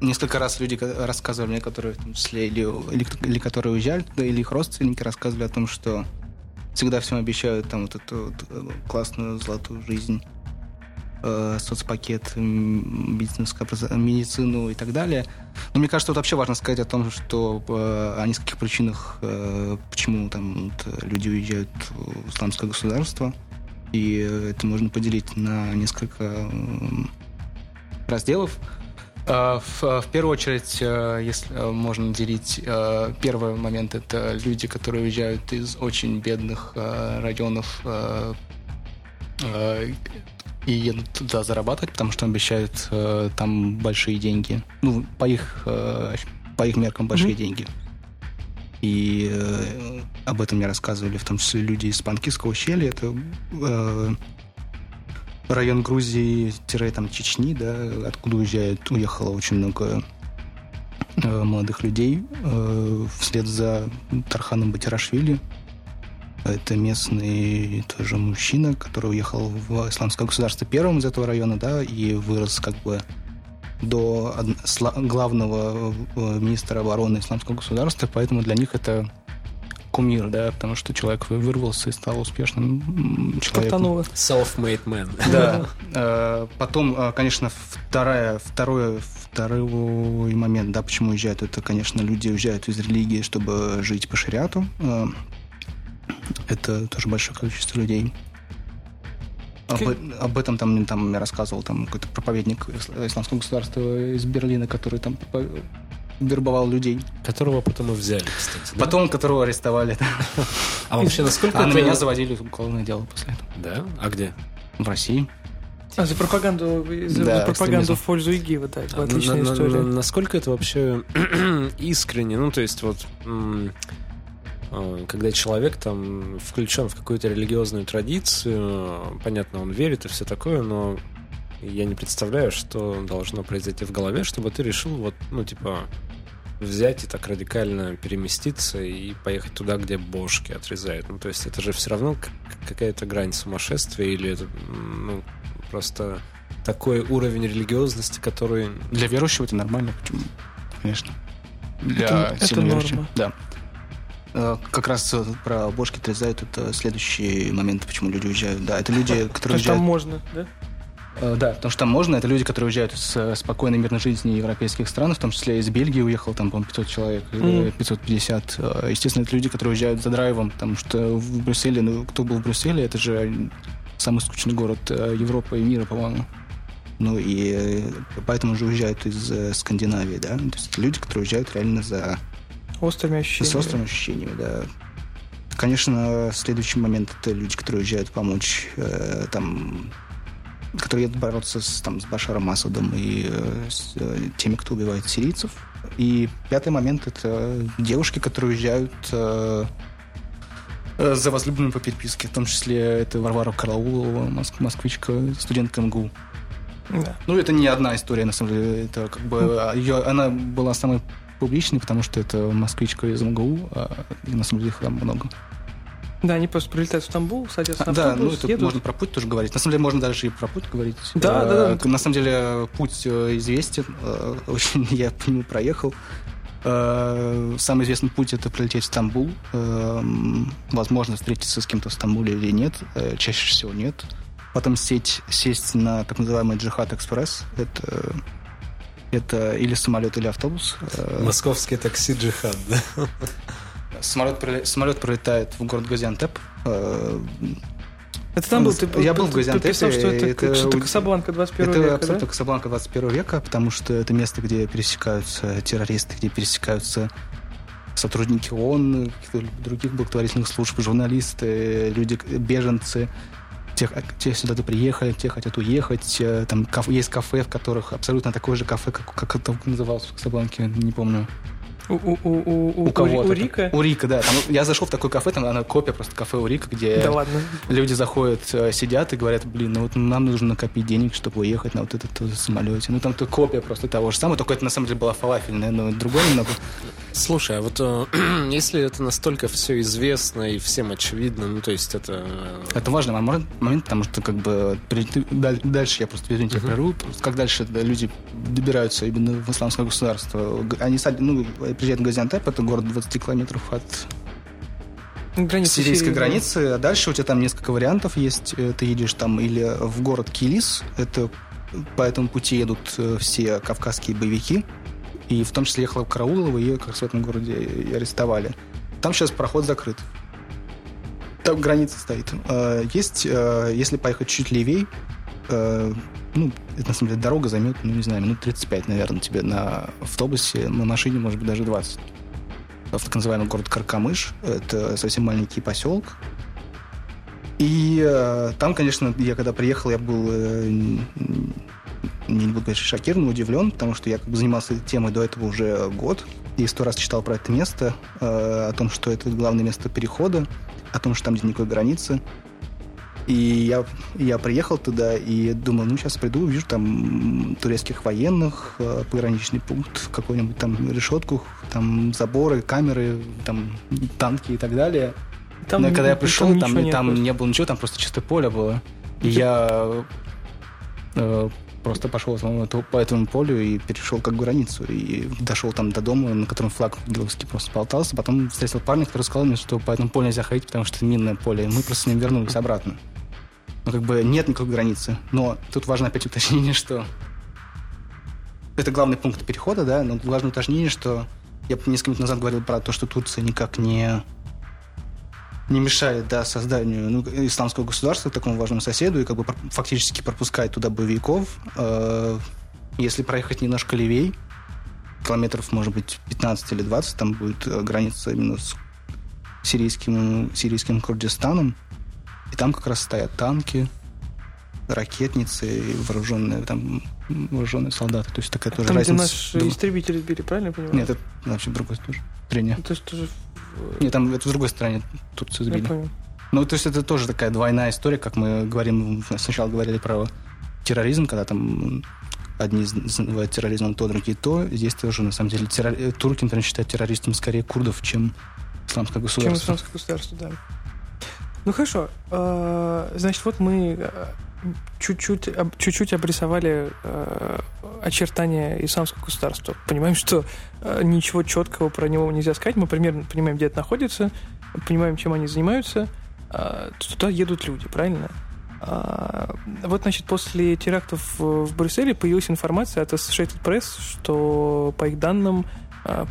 несколько раз люди ка- рассказывали мне, которые в том числе или, или, или которые уезжали туда, или их родственники рассказывали о том, что всегда всем обещают там вот эту вот, э, классную золотую жизнь, э, соцпакет, м, медицинское образо- медицину и так далее. Но мне кажется, вот вообще важно сказать о том, что э, о нескольких причинах, э, почему там вот, люди уезжают в исламское государство. И это можно поделить на несколько разделов. В, в первую очередь, если можно делить, первый момент это люди, которые уезжают из очень бедных районов и едут туда зарабатывать, потому что обещают э, там большие деньги. Ну, по их, э, по их меркам большие Мгм. деньги. И э, об этом мне рассказывали в том числе люди из Панкистского ущелья. Это э, район Грузии, тире, там Чечни, да, откуда уезжает, уехало очень много э, молодых людей э, вслед за Тарханом Батирашвили. Это местный тоже мужчина, который уехал в исламское государство первым из этого района, да, и вырос как бы до главного э, министра обороны исламского государства, поэтому для них это кумир, да, потому что человек вы- вырвался и стал успешным человеком. Стартануло. Self-made man. Да. Э, Потом, э, конечно, вторая, второй, второй момент, да, почему уезжают, это, конечно, люди уезжают из религии, чтобы жить по шариату. Это тоже большое количество людей. Об, об этом там, там я рассказывал там какой-то проповедник ис- исламского государства из Берлина, который там вербовал людей. Которого потом и взяли, кстати. да? Потом которого арестовали. да. А вообще, насколько А на это- меня заводили уголовное дело после этого. Да? А где? В России. А, за пропаганду, за Да, пропаганду экстремизм. в пользу ИГИЛа, да, это На- отличная на- на- история. насколько это вообще искренне? Ну, то есть вот когда человек там включен в какую-то религиозную традицию, понятно, он верит и все такое, но я не представляю, что должно произойти в голове, чтобы ты решил вот, ну, типа, взять и так радикально переместиться и поехать туда, где бошки отрезают. Ну, то есть это же все равно какая-то грань сумасшествия или это, ну, просто такой уровень религиозности, который Для верующего это нормально, почему? Конечно. Для Это- это норма. Да. Э, Как раз э, про бошки отрезают, это следующий момент, почему люди уезжают. Да, это люди, которые Потому что там уезжают... можно, да? Э, Да, потому что там можно, это люди, которые уезжают с спокойной мирной жизни европейских стран, в том числе из Бельгии уехал, там, по-моему, 500 человек, Мгм. 550. Э, Естественно, это люди, которые уезжают за драйвом, потому что в Брюсселе, ну, кто был в Брюсселе, это же самый скучный город Европы и мира, по-моему. Ну и поэтому же уезжают из Скандинавии, да. То есть люди, которые уезжают реально за Острыми ощущениями. с острыми ощущениями, да. Конечно, следующий момент это люди, которые уезжают помочь э, там которые едут бороться с, там, с Башаром Асадом и э, с э, теми, кто убивает сирийцев. И пятый момент это девушки, которые уезжают э, э, за возлюбленным по переписке. В том числе это Варвара Караулова, моск- москвичка, студентка МГУ. Да. Ну, это не одна история, на самом деле. Это как бы... а, Ее, она была самой публичной, потому что это москвичка из МГУ, а на самом деле их там много. Да, они просто прилетают в Стамбул, садятся на да, ну, это едут. можно про путь тоже говорить. На самом деле, можно даже и про путь говорить. Да, Э, да, да. На самом деле, путь э, известен. э, Очень я по нему проехал. Э, Самый известный путь это прилететь в Стамбул. Э, Возможно, встретиться с кем-то в Стамбуле или нет. Э, Чаще всего нет. Потом сесть, сесть на так называемый Джихад Экспресс. Это, это или самолет, или автобус. Э, московское такси джихад, да? Самолет, самолет прилетает в город Газиантеп. Э, Это там был, ты, Я был в ты- ты Газиантепе, писал, что это, это что-то Касабланка 21 Это века, абсолютно да? Касабланка 21 века, потому что это место, где пересекаются террористы, где пересекаются сотрудники ООН, других благотворительных служб, журналисты, люди, беженцы, те, те сюда приехали, те хотят уехать. э, Там кафе- есть кафе, в которых абсолютно такое же кафе, как, как это называлось в Касабланке, не помню. У, у, у, у, у, кого-то. у Рика? У Рика, да. Там, я зашел в такое кафе, там она копия просто кафе у Рика, где Да ладно. люди заходят, э, сидят и говорят, блин, ну вот нам нужно накопить денег, чтобы уехать на вот этот вот самолете. Ну там то копия просто того же самого, только это на самом деле была фалафельная, но другое немного. Слушай, а вот э, если это настолько все известно и всем очевидно, ну то есть это... э, Это важный момент, момент, потому что как бы дальше я просто извините, прерву, просто как дальше да, люди добираются именно в исламское государство. Они сад- ну, приезжают в Газиантеп, это город 20 километров от Граница сирийской Сирии, да. границы, а дальше у тебя там несколько вариантов есть. Э, Ты едешь там или в город Килис, это по этому пути едут э, все кавказские боевики, и в том числе ехала Караулова, ее как раз в этом городе и арестовали. Там сейчас проход закрыт. Там граница стоит. Э, Есть, если поехать чуть левей, э, ну, это на самом деле дорога займет, ну, не знаю, минут 35, наверное, тебе на автобусе, на машине, может быть, даже 20 в так называемый город Каркамыш. Это совсем маленький поселок. И э, там, конечно, я когда приехал, я был, э, не буду говорить, шокирован, удивлен, потому что я как бы занимался этой темой до этого уже год. И сто раз читал про это место, э, о том, что это главное место перехода, о том, что там нет никакой границы. И я, я приехал туда и думал, ну, сейчас приду, увижу там турецких военных, э, пограничный пункт, какую-нибудь там решетку, там заборы, камеры, там танки и так далее. Там, Но когда я там пришел, там, ничего нет там не было ничего, там просто чистое поле было. И я э, просто пошел по этому- по этому полю и перешел как границу. И дошел там до дома, на котором флаг русский просто болтался. Потом встретил парня, который сказал мне, что по этому полю нельзя ходить, потому что это минное поле. И мы просто с ним вернулись обратно. Ну, как бы нет никакой границы. Но тут важно опять уточнение, что это главный пункт перехода, да, но важное уточнение, что я несколько минут назад говорил про то, что Турция никак не не мешает да, созданию ну, исламского государства такому важному соседу и как бы фактически пропускает туда боевиков. Э, если проехать немножко левей, километров, может быть, 15 или 20, там будет э, граница именно с сирийским, сирийским Курдистаном. И там как раз стоят танки, ракетницы, и вооруженные, там, вооруженные солдаты. То есть такая тоже Там, где разница. наши Дум- истребители сбили, правильно я понимаю? Нет, это вообще другой тоже. Трения. То есть тоже... в- Нет, там это в другой стране Турцию Я сбили. понял. Ну, то есть это тоже такая двойная история, как мы говорим, сначала говорили про терроризм, когда там одни называют терроризмом то, другие то. Здесь тоже, на самом деле, террор... э, турки, например, считают террористом скорее курдов, чем исламское Чем государство. исламское государство, да. Ну хорошо. Э, Значит, вот мы э, чуть-чуть, чуть-чуть обрисовали э, очертания исламского государства. Понимаем, что ничего четкого про него нельзя сказать. Мы примерно понимаем, где это находится, понимаем, чем они занимаются. Туда едут люди, правильно? Вот, значит, после терактов в в Брюсселе появилась информация от Associated Press, что, по их данным,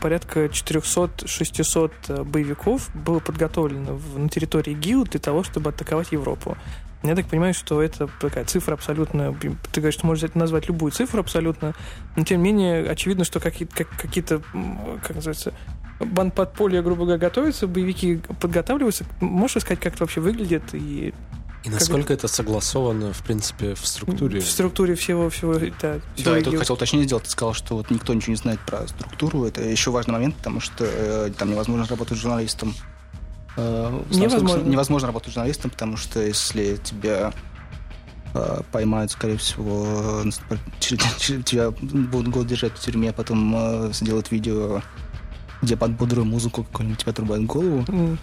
порядка 400-600 боевиков было подготовлено на территории ГИЛ для того, чтобы атаковать Европу. Я так понимаю, что это такая цифра абсолютно... Ты говоришь, что можешь назвать любую цифру абсолютно, но тем не менее очевидно, что какие- как- какие-то, м, как называется, банд подполья, грубо говоря, готовятся, боевики подготавливаются. Можешь сказать, как это вообще выглядит и И насколько это согласовано, в принципе, в структуре? в структуре всего, всего, да, всего Да, я тут хотел уточнение сделать. Ты сказал, что вот никто ничего не знает про структуру. Это еще важный момент, потому что э, там невозможно работать журналистом. Э, Невозможно. Невозможно работать журналистом, потому что если тебя э, поймают, скорее всего, э, тебя будут год держать в тюрьме, а потом э, сделают видео, где под бодрую музыку какую-нибудь тебя отрубают голову. М.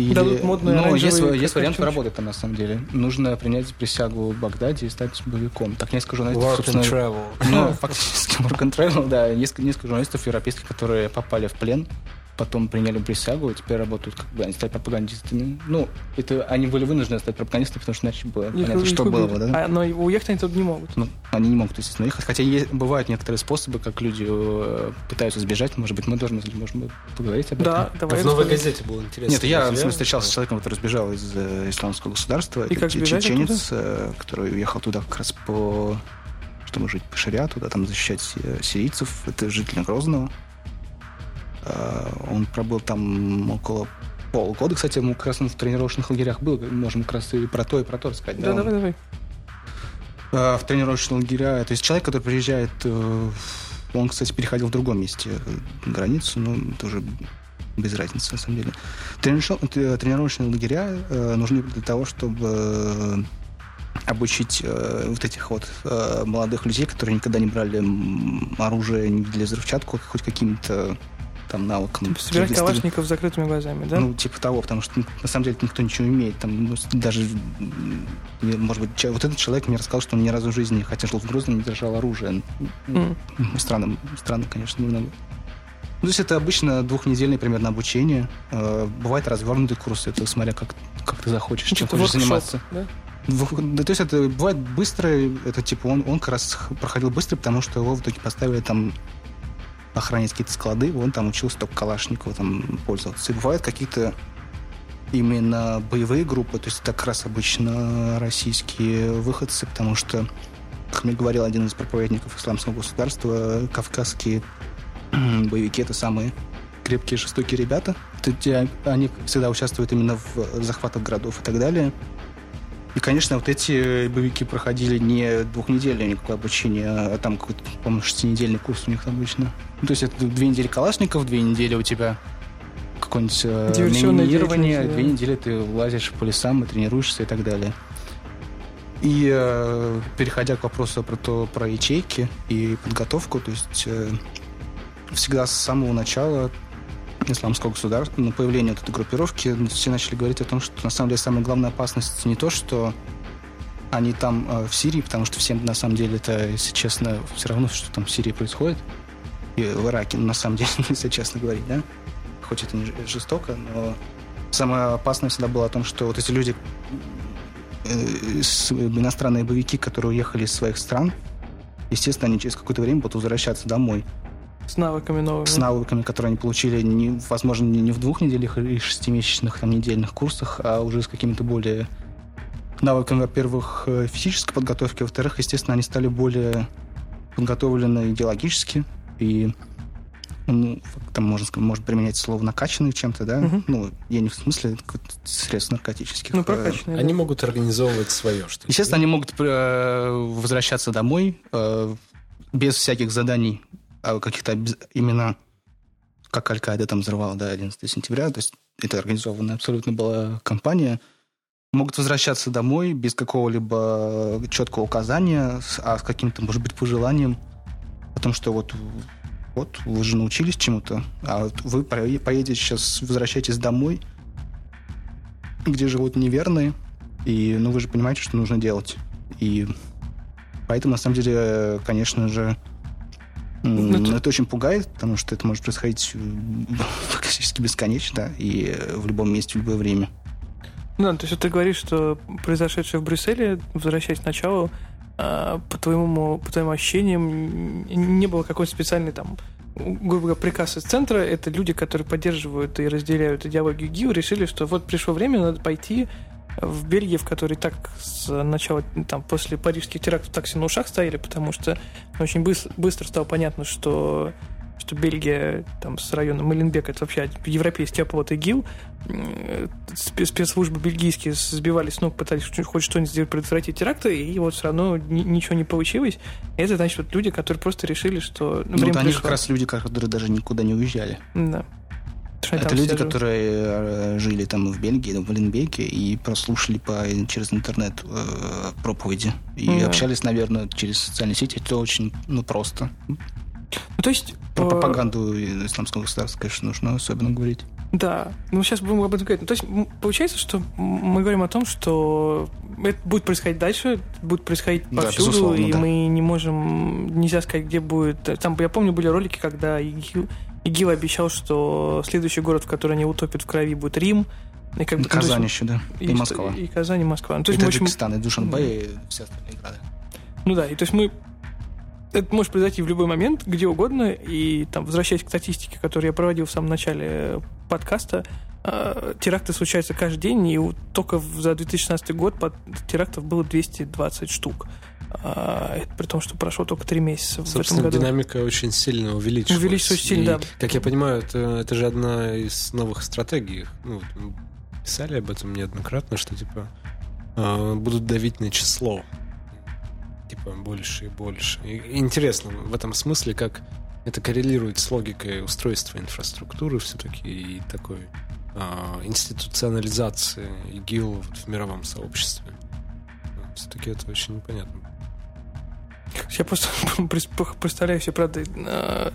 Или... Дадут модные Ну, есть, есть вариант поработать там, на самом деле. Нужно принять присягу в Багдаде и стать боевиком. Так несколько журналистов, Work and собственно, travel. ну, фактически work and travel, да. Несколько, несколько журналистов европейских, которые попали в плен, потом приняли присягу и теперь работают, как бы, они стали пропагандистами. Ну, это они были вынуждены стать пропагандистами, потому что иначе было Их- понятно, их что убили. было, да. А, но уехать они тут не могут. Ну, они не могут, естественно, уехать. Хотя есть, бывают некоторые способы, как люди э, пытаются сбежать. Может быть, мы должны можем поговорить об этом. Да, давай. В новой газете было интересно. Нет, я смысле, встречался с человеком, который сбежал из э, исламского государства. И Это как сбежать чеченец, э, который уехал туда как раз по чтобы жить по шариату, да, там защищать э, сирийцев. Это житель Грозного. Э, Он пробыл там около полгода. Кстати, мы как раз в тренировочных лагерях был. Можем как раз и про то, и про то рассказать. Да, Он, давай, давай. э, В тренировочные лагеря. То есть человек, который приезжает... э, Он, кстати, переходил в другом месте границу, но тоже без разницы, на самом деле. Тренировочные, тренировочные лагеря нужны для того, чтобы обучить э, вот этих вот э, молодых людей, которые никогда не брали оружие, не видели взрывчатку, хоть какими-то там навык. ну, Собирать калашников с закрытыми глазами, да? Ну, типа того, потому что ну, на самом деле никто ничего не умеет. Там, ну, даже, может быть, вот этот человек мне рассказал, что он ни разу в жизни, хотя жил в Грозном, не держал оружие. М. Ну, Странно, странно, конечно, немного. Ну, то есть это обычно двухнедельное примерно обучение. Э, Бывает развернутый курс, это смотря как, как ты захочешь, чем Что-то хочешь заниматься. да? Да, то есть это бывает быстро, это типа он, он как раз проходил быстро, потому что его в итоге поставили там охранять какие-то склады, он там учился только Калашникова там пользоваться. И бывают какие-то именно боевые группы, то есть это как раз обычно российские выходцы, потому что, как мне говорил один из проповедников исламского государства, кавказские боевики это самые крепкие, жестокие ребята. Э, Они всегда участвуют именно в захватах городов и так далее. И, конечно, вот эти боевики проходили не двухнедельное никакое обучение, а там какой-то, по-моему, шестинедельный курс у них обычно. Ну, то есть это две недели калашников, две недели у тебя какое-нибудь э, минирование, две недели ты лазишь по лесам и тренируешься и так далее. И э, переходя к вопросу про то, про ячейки и подготовку, то есть э, всегда с самого начала исламского государства, на появление этой группировки, все начали говорить о том, что на самом деле самая главная опасность не то, что они там э, в Сирии, потому что всем на самом деле это, если честно, все равно, что там в Сирии происходит, и в Ираке, ну, на самом деле, если честно говорить, да, хоть это не жестоко, но самое опасное всегда было о том, что вот эти люди, э, с- иностранные боевики, которые уехали из своих стран, естественно, они через какое-то время будут возвращаться домой С навыками новыми. с навыками, которые они получили, не, возможно, не, в двух неделях и шестимесячных, там, недельных курсах, а уже с какими-то более навыками, во-первых, э, физической подготовки, во-вторых, естественно, они стали более подготовлены идеологически и ну, там можно сказать, может применять слово накачанные чем-то, да? Мгм. Ну, я не в смысле средств наркотических. Ну, э, прокачанные. Они да. могут организовывать свое что-то. Естественно, они могут э, возвращаться домой э, без всяких заданий, а каких-то именно как Аль-Каида там взорвала, да, 11 сентября, то есть это организованная абсолютно была компания, могут возвращаться домой без какого-либо четкого указания, а с каким-то, может быть, пожеланием о том, что вот, вот вы же научились чему-то, а вот вы пое- поедете сейчас, возвращайтесь домой, где живут неверные, и, ну, вы же понимаете, что нужно делать. И поэтому, на самом деле, конечно же, это- это очень пугает, потому что это может происходить м, практически бесконечно и э, в любом месте, в любое время. Ну, то есть ты говоришь, что произошедшее в Брюсселе, возвращаясь к началу, а, по твоему, по твоим ощущениям, не было какой-то специальный там грубо говоря, приказ из центра, это люди, которые поддерживают и разделяют идеологию ГИУ, решили, что вот пришло время, надо пойти в Бельгию, в которой так с начала, там, после парижских терактов так все на ушах стояли, потому что очень быстро, быстро стало понятно, что что Бельгия там с района Маленбек это вообще европейский оплот ИГИЛ. Спе- Спецслужбы бельгийские сбивали с ног, пытались хоть что-нибудь сделать, предотвратить теракты, и вот все равно ни- ничего не получилось. И это значит вот люди, которые просто решили, что ну, Ну, время вот они пришло. как раз люди, которые даже никуда не уезжали. Да. Это люди, живут. которые э, жили там в Бельгии, в Валенбеке, и прослушали по, через интернет э, проповеди. И Ну да. общались, наверное, через социальные сети. Это очень ну, просто. Ну, то есть... Про э, пропаганду исламского государства, конечно, нужно особенно говорить. Да, ну сейчас будем об этом говорить. Ну, то есть получается, что мы говорим о том, что это будет происходить дальше, будет происходить Да, повсюду, безусловно, и да. мы не можем, нельзя сказать, где будет. Там, я помню, были ролики, когда ИГИЛ, ИГИЛ обещал, что следующий город, в который они утопят в крови, будет Рим. И как бы, ну, есть- Казань еще, да. И, что- Москва. И Казань, и Москва. Ну, то И есть Таджикистан, и Душанбе, и все остальные города. ну да, и то есть мы это может произойти в любой момент, где угодно, и там, возвращаясь к статистике, которую я проводил в самом начале э, подкаста, э, теракты случаются каждый день, и только за 2016 год терактов было 220 штук. А, это при том, что прошло только три месяца в Собственно, этом году. динамика очень сильно увеличилась. Увеличилась сильно, И, да. Как я понимаю, это, это же одна из новых стратегий. Ну, писали об этом неоднократно, что типа э, будут давить на число. Типа больше и больше. И интересно в этом смысле, как это коррелирует с логикой устройства инфраструктуры все-таки и такой э, институционализации ИГИЛ в мировом сообществе. Все-таки это очень непонятно. Я просто представляю себе, правда, э,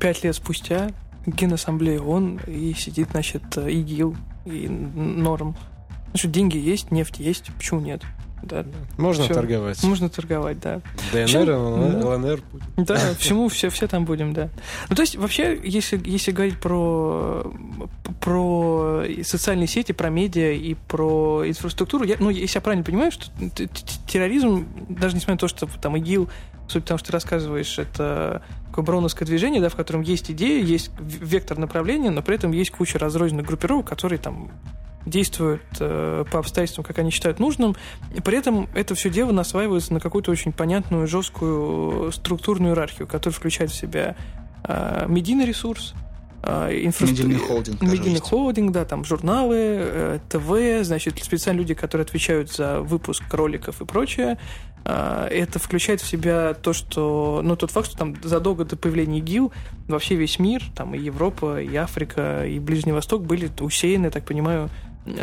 пять лет спустя Генассамблея ООН, и сидит, значит, ИГИЛ и Норм. Значит, деньги есть, нефть есть, почему нет? Да. Можно Всё. торговать. Можно торговать, да. ДНР, Чем? ЛНР, Да. Всему все, все там будем, да. Ну, то есть, вообще, если, если говорить про, про социальные сети, про медиа и про инфраструктуру, я, ну, если я правильно понимаю, что терроризм, даже несмотря на то, что там ИГИЛ, суть в том, что ты рассказываешь, это такое броуновское движение, да, в котором есть идея, есть вектор направления, но при этом есть куча разрозненных группировок, которые там действуют э, по обстоятельствам, как они считают нужным, и при этом это все дело насваивается на какую-то очень понятную, жесткую структурную иерархию, которая включает в себя э, медийный ресурс, э, инфраструк- Медийный холдинг медийный холдинг, да, там журналы, э, ТВ, значит, специальные люди, которые отвечают за выпуск роликов и прочее. Это включает в себя то, что, ну, тот факт, что там задолго до появления ИГИЛ вообще весь мир, там и Европа, и Африка, и Ближний Восток были усеяны, я так понимаю,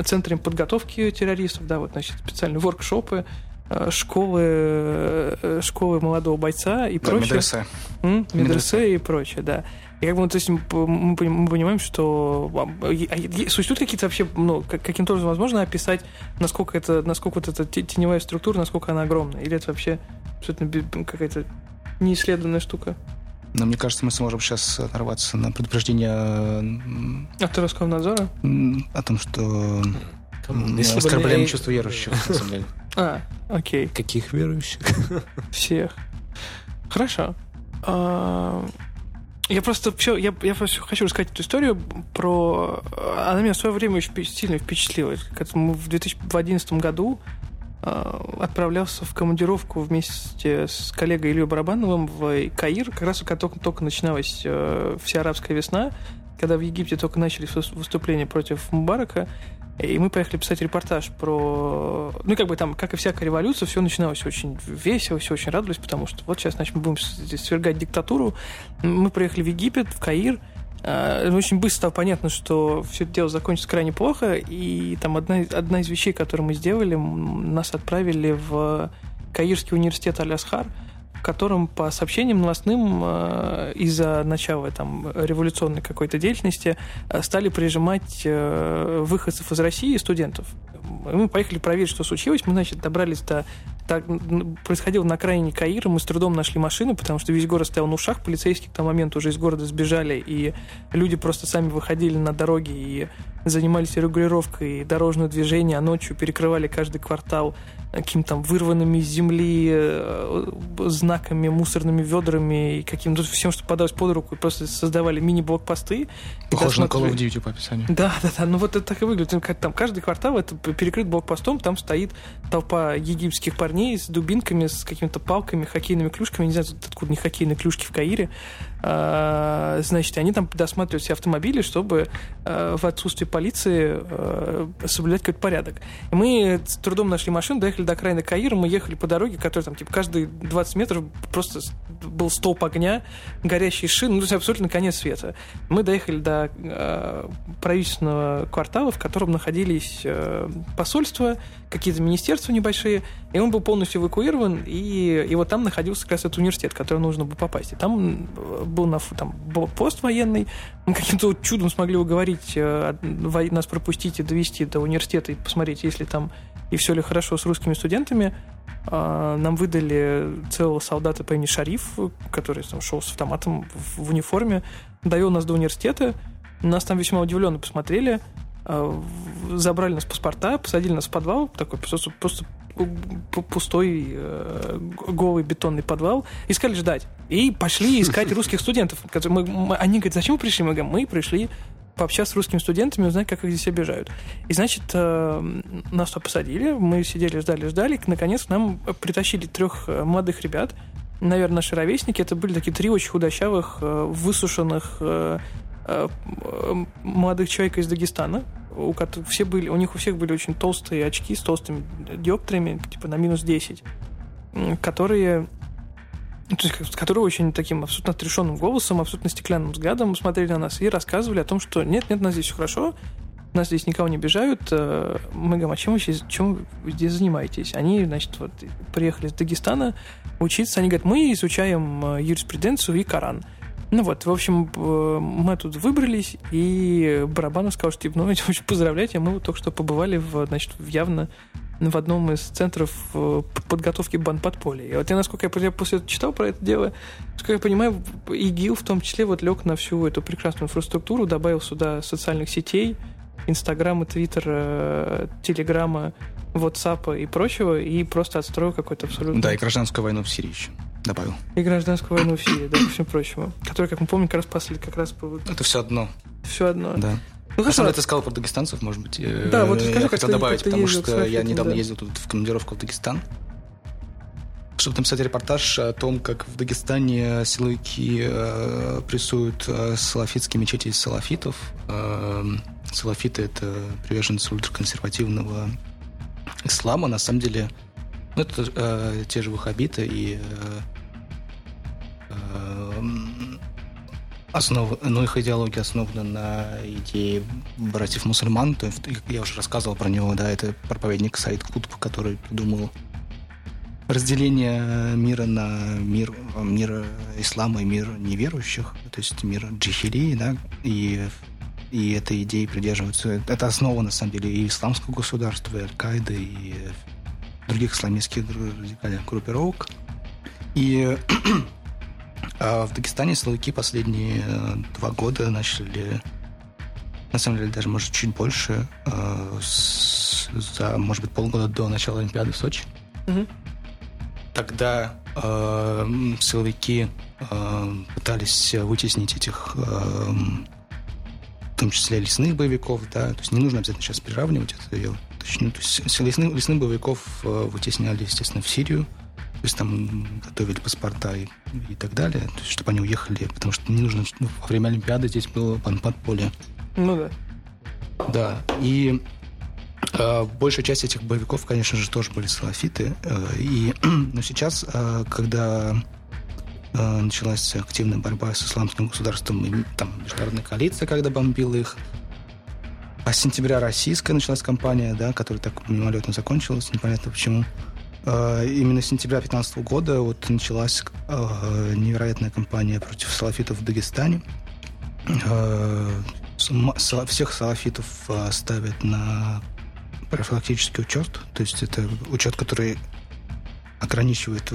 центрами подготовки террористов, да, вот, значит, специальные воркшопы, э, школы, э, школы молодого бойца и Да, прочее. медресе. М? Медресе. Медресе и прочее, да. И как бы, то есть мы, понимаем, что а, существуют какие-то вообще, ну, как- каким-то образом возможно описать, насколько это, насколько вот эта те- теневая структура, насколько она огромная? Или это вообще абсолютно какая-то неисследованная штука? Но мне кажется, мы сможем сейчас нарваться на предупреждение м, От Роскомнадзора? о том, что м, Если бы оскорбляем чувство верующих. на самом деле. А, окей. Каких верующих? Всех. Хорошо. А, Я просто все, я, я просто хочу рассказать эту историю про... Она меня в свое время очень сильно впечатлила. Как мы в 2011 году отправлялся в командировку вместе с коллегой Ильей Барабановым в Каир, как раз когда только, только начиналась э, вся арабская весна, когда в Египте только начались выс- выступления против Мубарака, и мы поехали писать репортаж про... Ну, как бы там, как и всякая революция, все начиналось очень весело, все очень радовались, потому что вот сейчас, значит, мы будем свергать диктатуру. Мы приехали в Египет, в Каир, а, очень быстро стало понятно, что все это дело закончится крайне плохо, и там одна, одна из вещей, которую мы сделали, нас отправили в Каирский университет Аль-Асхар, в котором по сообщениям новостным э, из-за начала там революционной какой-то деятельности э, стали прижимать э, выходцев из России студентов. Мы поехали проверить, что случилось. Мы, значит, добрались до... Так, происходило на окраине Каира. Мы с трудом нашли машину, потому что весь город стоял на ушах. Полицейские к тому моменту уже из города сбежали, и люди просто сами выходили на дороги и занимались регулировкой дорожного движения, а ночью перекрывали каждый квартал каким-то вырванными из земли э, знаками, мусорными ведрами и каким-то всем, что подалось под руку, и просто создавали мини-блокпосты. Похоже на Call of Duty по описанию. да, да, да. Ну вот это так и выглядит. Ну, Там каждый квартал это перекрыт блокпостом, там стоит толпа египетских парней с дубинками, с какими-то палками, хоккейными клюшками. Не знаю, откуда не хоккейные клюшки в Каире. А, Значит, они там досматривают все автомобили, чтобы э, в отсутствие полиции э, соблюдать какой-то порядок. И мы с трудом нашли машину, доехали до окраины Каира, мы ехали по дороге, которая там, типа, каждые 20 метров просто был столб огня, горящие шины, ну, то есть абсолютно конец света. Мы доехали до правительственного квартала, в котором находились посольства, какие-то министерства небольшие, и он был полностью эвакуирован, и, и вот там находился как раз этот университет, в который нужно было попасть. И там э, был на, там, пост военный, мы каким-то чудом смогли уговорить э, нас пропустить и довести до университета и посмотреть, есть ли там и все ли хорошо с русскими студентами. А, Нам выдали целого солдата по имени Шариф, который там шел с автоматом в, униформе, довел нас до университета. Нас там весьма удивленно посмотрели, забрали нас паспорта, посадили нас в подвал, такой просто, просто пу- пустой э, голый бетонный подвал, и сказали ждать. И пошли искать русских студентов. мы- мы- они говорят, зачем вы пришли? Мы говорим, мы пришли пообщаться с русскими студентами, узнать, как их здесь обижают. И, значит, э, нас туда посадили, мы сидели, ждали, ждали, и, наконец, нам притащили трех э, молодых ребят, наверное, наши ровесники. Это были такие три очень худощавых, э, высушенных э, э, э, молодых человека из Дагестана, у которых все были, у них у всех были очень толстые очки с толстыми диоптриями, типа на минус 10, м, которые ну, то есть, которые очень таким абсолютно отрешенным голосом, абсолютно стеклянным взглядом смотрели на нас и рассказывали о том, что нет, нет, нас здесь все хорошо, нас здесь никого не обижают. э, Мы говорим, а чем вы, здесь- чем вы здесь занимаетесь? Они, значит, вот приехали из Дагестана учиться. Они говорят, мы изучаем э, юриспруденцию и Коран. Ну вот, в общем, мы тут выбрались, и Барабанов сказал, что, типа, ну, очень поздравляйте, мы вот только что побывали в, значит, явно в одном из центров э, подготовки банподполья. И вот я, насколько я, я после этого читал про это дело, насколько я понимаю, ИГИЛ в том числе вот лег на всю эту прекрасную инфраструктуру, добавил сюда социальных сетей, Инстаграма, Твиттера, Телеграма, Ватсапа и прочего, и просто отстроил какой-то абсолютно... Да, и гражданскую войну в Сирии еще добавил. И гражданскую войну в Сирии, да, ко всему прочему. Который, как мы помним, как раз после как раз... Это все одно. Все одно. Да. Ну, хорошо. А ты сказал про дагестанцев, может быть. Э, да, вот расскажи, я хотел добавить, потому ездил, что я недавно да. ездил тут в командировку в Дагестан. Чтобы написать репортаж о том, как в Дагестане силовики э, прессуют э, салафитские мечети из салафитов. Э, салафиты — это приверженцы ультраконсервативного ислама. На самом деле, ну, это э, те же ваххабиты и э, основ... ну, их идеология основана на идее братьев-мусульман. То есть, я уже рассказывал про него, да, это проповедник Саид Кутб, который придумал разделение мира на мир, мир ислама и мир неверующих, то есть мир джихилии, да, и, и этой идеи придерживаются. Это основа, на самом деле, и исламского государства, и Аль-Каиды, и других исламистских радикальных группировок. И а в Дагестане силовики последние э, два года начали, на самом деле, даже, может, чуть больше, э, за, может быть, полгода до начала Олимпиады в Сочи. Мгм. Тогда э, силовики э, пытались вытеснить этих, э, в том числе лесных боевиков, да, то есть не нужно обязательно сейчас приравнивать это, я уточню. То есть лесных, лесных боевиков э, вытесняли, естественно, в Сирию, то есть там готовили паспорта и, и так далее, то есть, чтобы они уехали, потому что не нужно, ну, во время Олимпиады здесь было подполье. Ну да. Да, и э, большая часть этих боевиков, конечно же, тоже были салафиты. Э, и, но сейчас, э, когда э, началась активная борьба с исламским государством, и там международная коалиция, когда бомбила их, а с сентября российская началась кампания, да, которая так мимолетно закончилась, непонятно почему. Э, Именно с сентября 2015 года вот началась э, невероятная кампания против салафитов в Дагестане. Э, Всех салафитов ставят на профилактический учет, то есть это учет, который ограничивает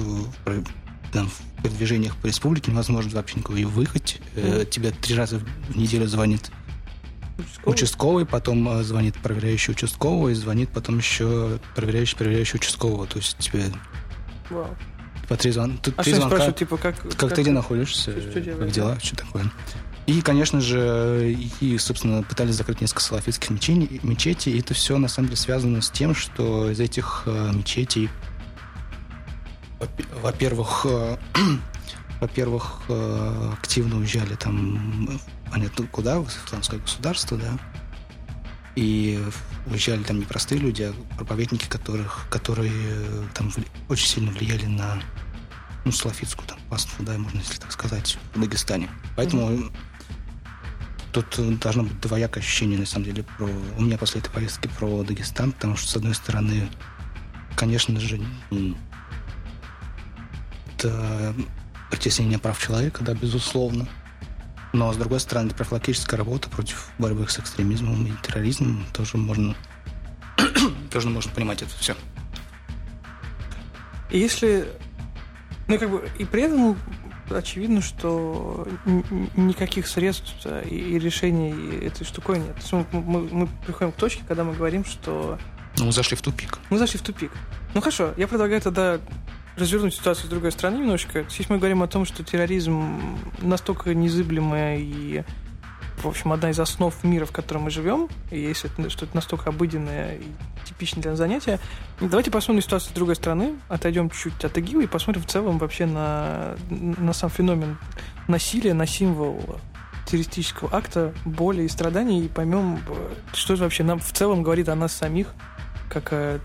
там, в передвижениях по республике, невозможно вообще никуда и выехать. Тебе три раза в неделю звонит участковый, потом э, звонит проверяющий участкового, и звонит потом еще проверяющий проверяющий участкового. То есть тебе Вау. по три, звон... А три звонка. типа, как... Как, ты где находишься? что- что делаешь, как дела? Что такое? И, конечно же, и, собственно, пытались закрыть несколько салафитских мечетей, мечетей. И это все, на самом деле, связано с тем, что из этих э, мечетей, во- во-первых, э, во-первых, активно уезжали там, понятно, куда, в исламское государство, да, и уезжали там не простые люди, а проповедники, которых, которые э, там очень сильно влияли на ну, салафитскую там паству, да, можно, если так сказать, в Дагестане. Поэтому тут э, должно быть двоякое ощущение, на самом деле, про... у меня после этой поездки про Дагестан, потому что, с одной стороны, конечно же, это притеснение прав человека, да, безусловно. Но, с другой стороны, профилактическая работа против борьбы с экстремизмом и терроризмом. Тоже можно, тоже можно понимать это все. И если... Ну, как бы, и при этом очевидно, что никаких средств и, и решений этой штукой нет. То есть мы, мы- мы приходим к точке, когда мы говорим, что Ну, мы зашли в тупик. мы зашли в тупик. Ну хорошо, я предлагаю тогда развернуть ситуацию с другой стороны немножечко. Здесь мы говорим о том, что терроризм настолько незыблемая и, в общем, одна из основ мира, в котором мы живем, и если это, что это настолько обыденное и типичное для нас занятие, давайте посмотрим на ситуацию с другой стороны, отойдем чуть-чуть от ИГИЛа и посмотрим в целом вообще на, на сам феномен насилия, на символ террористического акта, боли и страданий, и поймем, э, что это вообще нам в целом говорит о нас самих, как о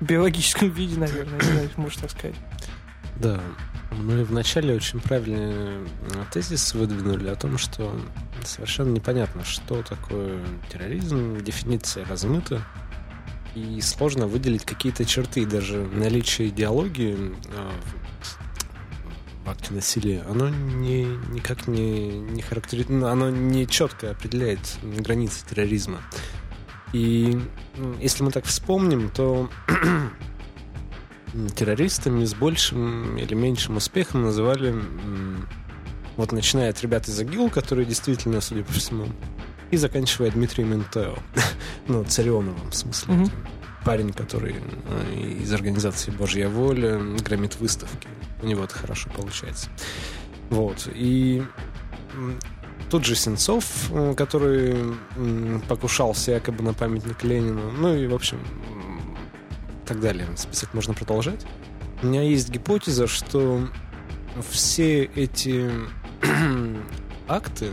биологическом виде, наверное, можно так сказать. Да. Мы вначале очень правильный э, тезис выдвинули о том, что совершенно непонятно, что такое терроризм, дефиниция размыта, и сложно выделить какие-то черты, даже наличие идеологии э, в акте насилия, оно не, никак не, не характери... ну, оно не четко определяет границы терроризма. И если мы так вспомним, то террористами с большим или меньшим успехом называли вот начиная от ребят из АГИЛ, которые действительно, судя по всему, и заканчивая Дмитрием Интео. ну, Царионовым, в смысле. Это Парень, который э, из организации «Божья воля» громит выставки. У него это хорошо получается. Вот. И тут же Сенцов, э, который покушался якобы на памятник Ленину. Ну и, в общем, так далее. Список можно продолжать. У меня есть гипотеза, что все эти акты,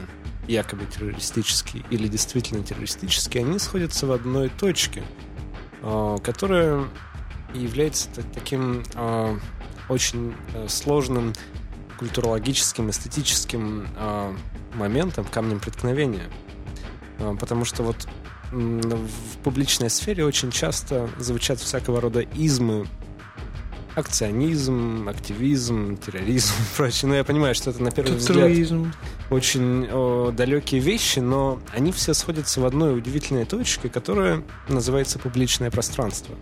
якобы террористические или действительно террористические, они сходятся в одной точке, а, которая является та- таким а, очень э, сложным культурологическим, эстетическим а, моментом, камнем преткновения. А, Потому что вот в публичной сфере очень часто звучат всякого рода измы, акционизм, активизм, терроризм и прочее. Ну, я понимаю, что это на первый взгляд Капитализм. очень о, далекие вещи, но они все сходятся в одной удивительной точке, которая называется публичное пространство.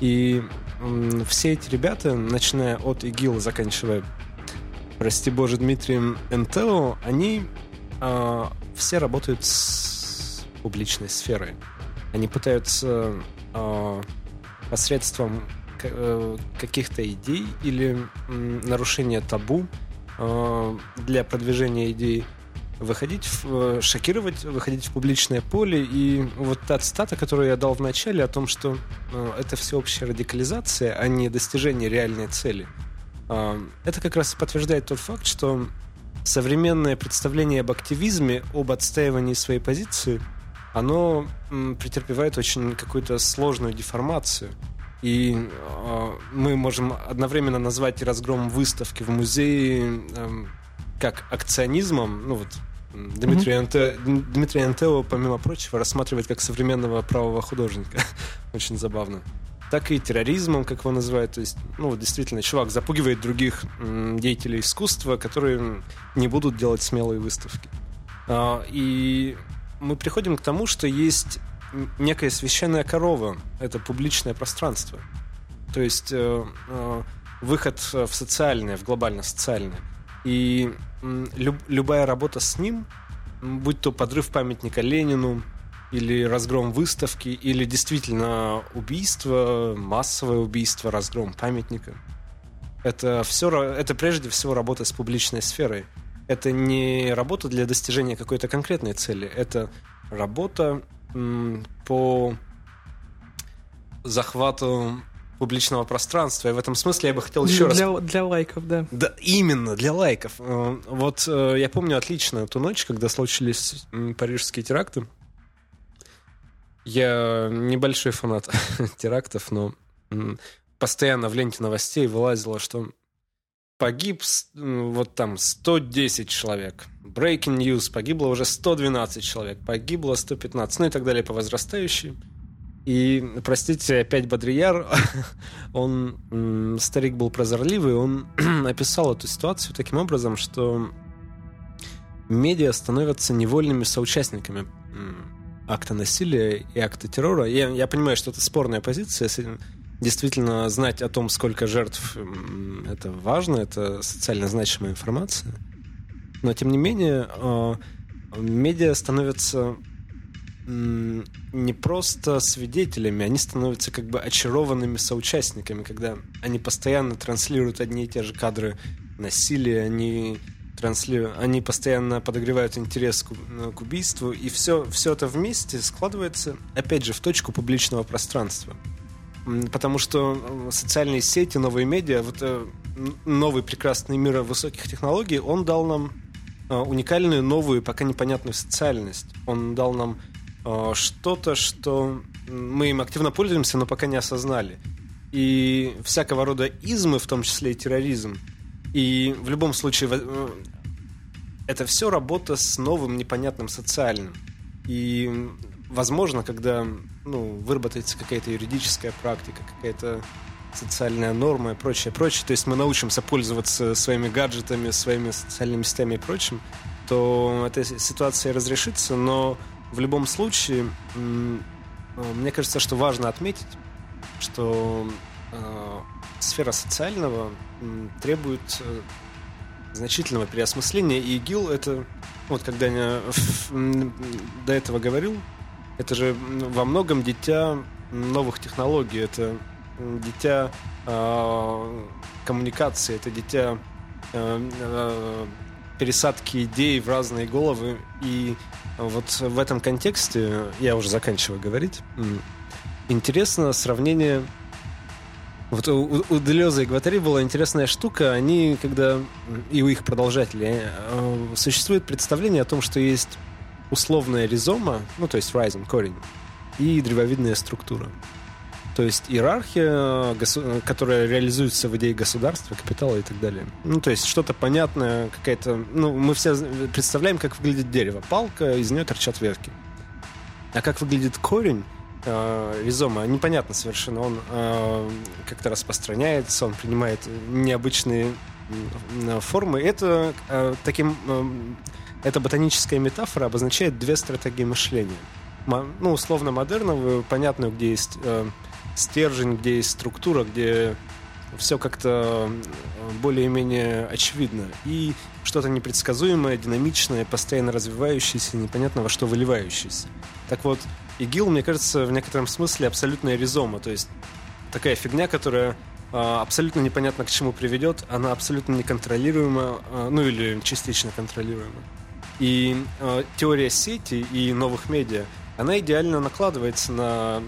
И м, все эти ребята, начиная от ИГИЛ, заканчивая, прости боже, Дмитрием НТО, они все работают с публичной сферой. Они пытаются а, посредством э, каких-то идей или нарушения табу э, для продвижения идей выходить, в, э, шокировать, выходить в публичное поле. И вот та цитата, которую я дал в начале о том, что э, это всеобщая радикализация, а не достижение реальной цели, это как раз подтверждает тот факт, что современное представление об активизме, об отстаивании своей позиции, оно претерпевает очень какую-то сложную деформацию. И э, мы можем одновременно назвать и разгром выставки в музее эм, как акционизмом. Ну вот Дмитрий, Анте- Дмитрий Антео, помимо прочего, рассматривает как современного правого художника. Очень забавно. Так и терроризмом, как его называют. То есть, ну, действительно, чувак запугивает других деятелей искусства, которые не будут делать смелые выставки. А, И мы приходим к тому, что есть некая священная корова. Это публичное пространство. То есть э, э, выход в социальное, в глобально-социальное. И люб- любая работа с ним, будь то подрыв памятника Ленину, или разгром выставки, или действительно убийство, массовое убийство, разгром памятника. Это все, это прежде всего работа с публичной сферой. Это не работа для достижения какой-то конкретной цели. Это работа по захвату публичного пространства. И в этом смысле я бы хотел еще раз для, для лайков, да. да, именно, для лайков. Э, Вот э, я помню отлично ту ночь, когда случились парижские теракты. Я небольшой фанат терактов, но постоянно в ленте новостей вылазило, что погиб вот там 110 человек. Breaking news, погибло уже 112 человек, погибло 115, ну и так далее по возрастающей. И, простите, опять Бодрияр, он, старик был прозорливый, он описал эту ситуацию таким образом, что медиа становятся невольными соучастниками акта насилия и акта террора. Я, я понимаю, что это спорная позиция, действительно знать о том, сколько жертв, это важно, это социально значимая информация. Но, тем не менее, э, медиа становятся не просто свидетелями, они становятся как бы очарованными соучастниками, когда они постоянно транслируют одни и те же кадры насилия, они транслируют, они постоянно подогревают интерес к, э, к убийству, и все, все это вместе складывается, опять же, в точку публичного пространства. Потому что э, социальные сети, новые медиа, вот э, новый прекрасный мир высоких технологий, он дал нам уникальную, новую, пока непонятную социальность. Он дал нам что-то, что мы им активно пользуемся, но пока не осознали. И всякого рода измы, в том числе и терроризм. И в любом случае э, это все работа с новым непонятным социальным. И, возможно, когда ну, выработается какая-то юридическая практика, какая-то социальная норма и прочее, прочее, то есть мы научимся пользоваться своими гаджетами, своими социальными сетями и прочим, то эта ситуация разрешится, но в любом случае, мне кажется, что важно отметить, что э, сфера социального требует э, значительного переосмысления, и ИГИЛ это, вот когда я до этого говорил, это же во многом дитя новых технологий, это дитя э, коммуникации, это дитя э, э, пересадки идей в разные головы. И вот в этом контексте, я уже заканчиваю говорить, интересно сравнение вот у, у Делеза и Гватари была интересная штука. Они, когда и у их продолжателей э, существует представление о том, что есть условная ризома, ну то есть rising корень, и древовидная структура. То есть иерархия, которая реализуется в идее государства, капитала и так далее. Ну, то есть что-то понятное, какая-то... Ну, мы все представляем, как выглядит дерево. Палка, из нее торчат ветки. А как выглядит корень, э, ризома, непонятно совершенно. Он э, как-то распространяется, он принимает необычные э, формы. Это э, таким... Э, эта ботаническая метафора обозначает две стратегии мышления. Ну, условно модерновую, понятную, где есть э, стержень, где есть структура, где все как-то э, более-менее очевидно. И что-то непредсказуемое, динамичное, постоянно развивающееся, непонятно во что выливающееся. Так вот, ИГИЛ, мне кажется, в некотором смысле абсолютная ризома, то есть такая фигня, которая а, абсолютно непонятно к чему приведет, она абсолютно неконтролируема, а, ну или частично контролируема. И а, теория сети и новых медиа, она идеально накладывается на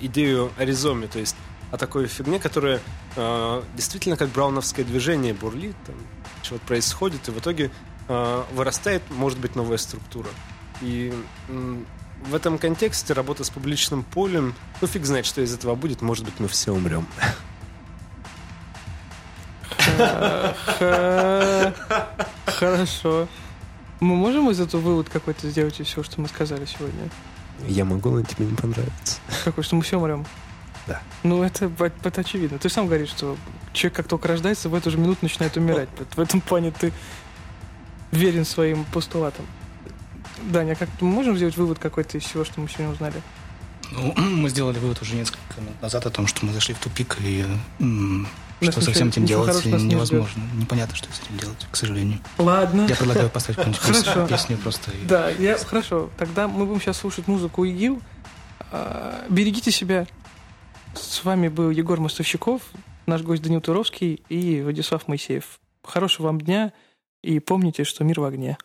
идею о ризоме, то есть о такой фигне, которая действительно как брауновское движение бурлит, там, чего-то происходит, и в итоге вырастает, может быть, новая структура. И в этом контексте работа с публичным полем, ну фиг знает, что из этого будет, может быть, мы все умрем. Хорошо. Мы можем из этого вывод какой-то сделать из всего, что мы сказали сегодня? Я могу, но тебе не понравится. Какой, что мы все умрем? Да. Ну, это, это очевидно. Ты сам говоришь, что человек как только рождается, в эту же минуту начинает умирать. В этом плане ты верен своим постулатам. Даня, как мы можем сделать вывод какой-то из всего, что мы сегодня узнали? Ну, мы сделали вывод уже несколько минут назад о том, что мы зашли в тупик, и м, что со всем этим делать невозможно. Не Непонятно, что с этим делать, к сожалению. Ладно. Я предлагаю поставить какую-нибудь песню просто. И... Да, я, хорошо. Тогда мы будем сейчас слушать музыку ИГИЛ. А, берегите себя. С вами был Егор Мостовщиков, наш гость Данил Туровский и Владислав Моисеев. Хорошего вам дня и помните, что мир в огне.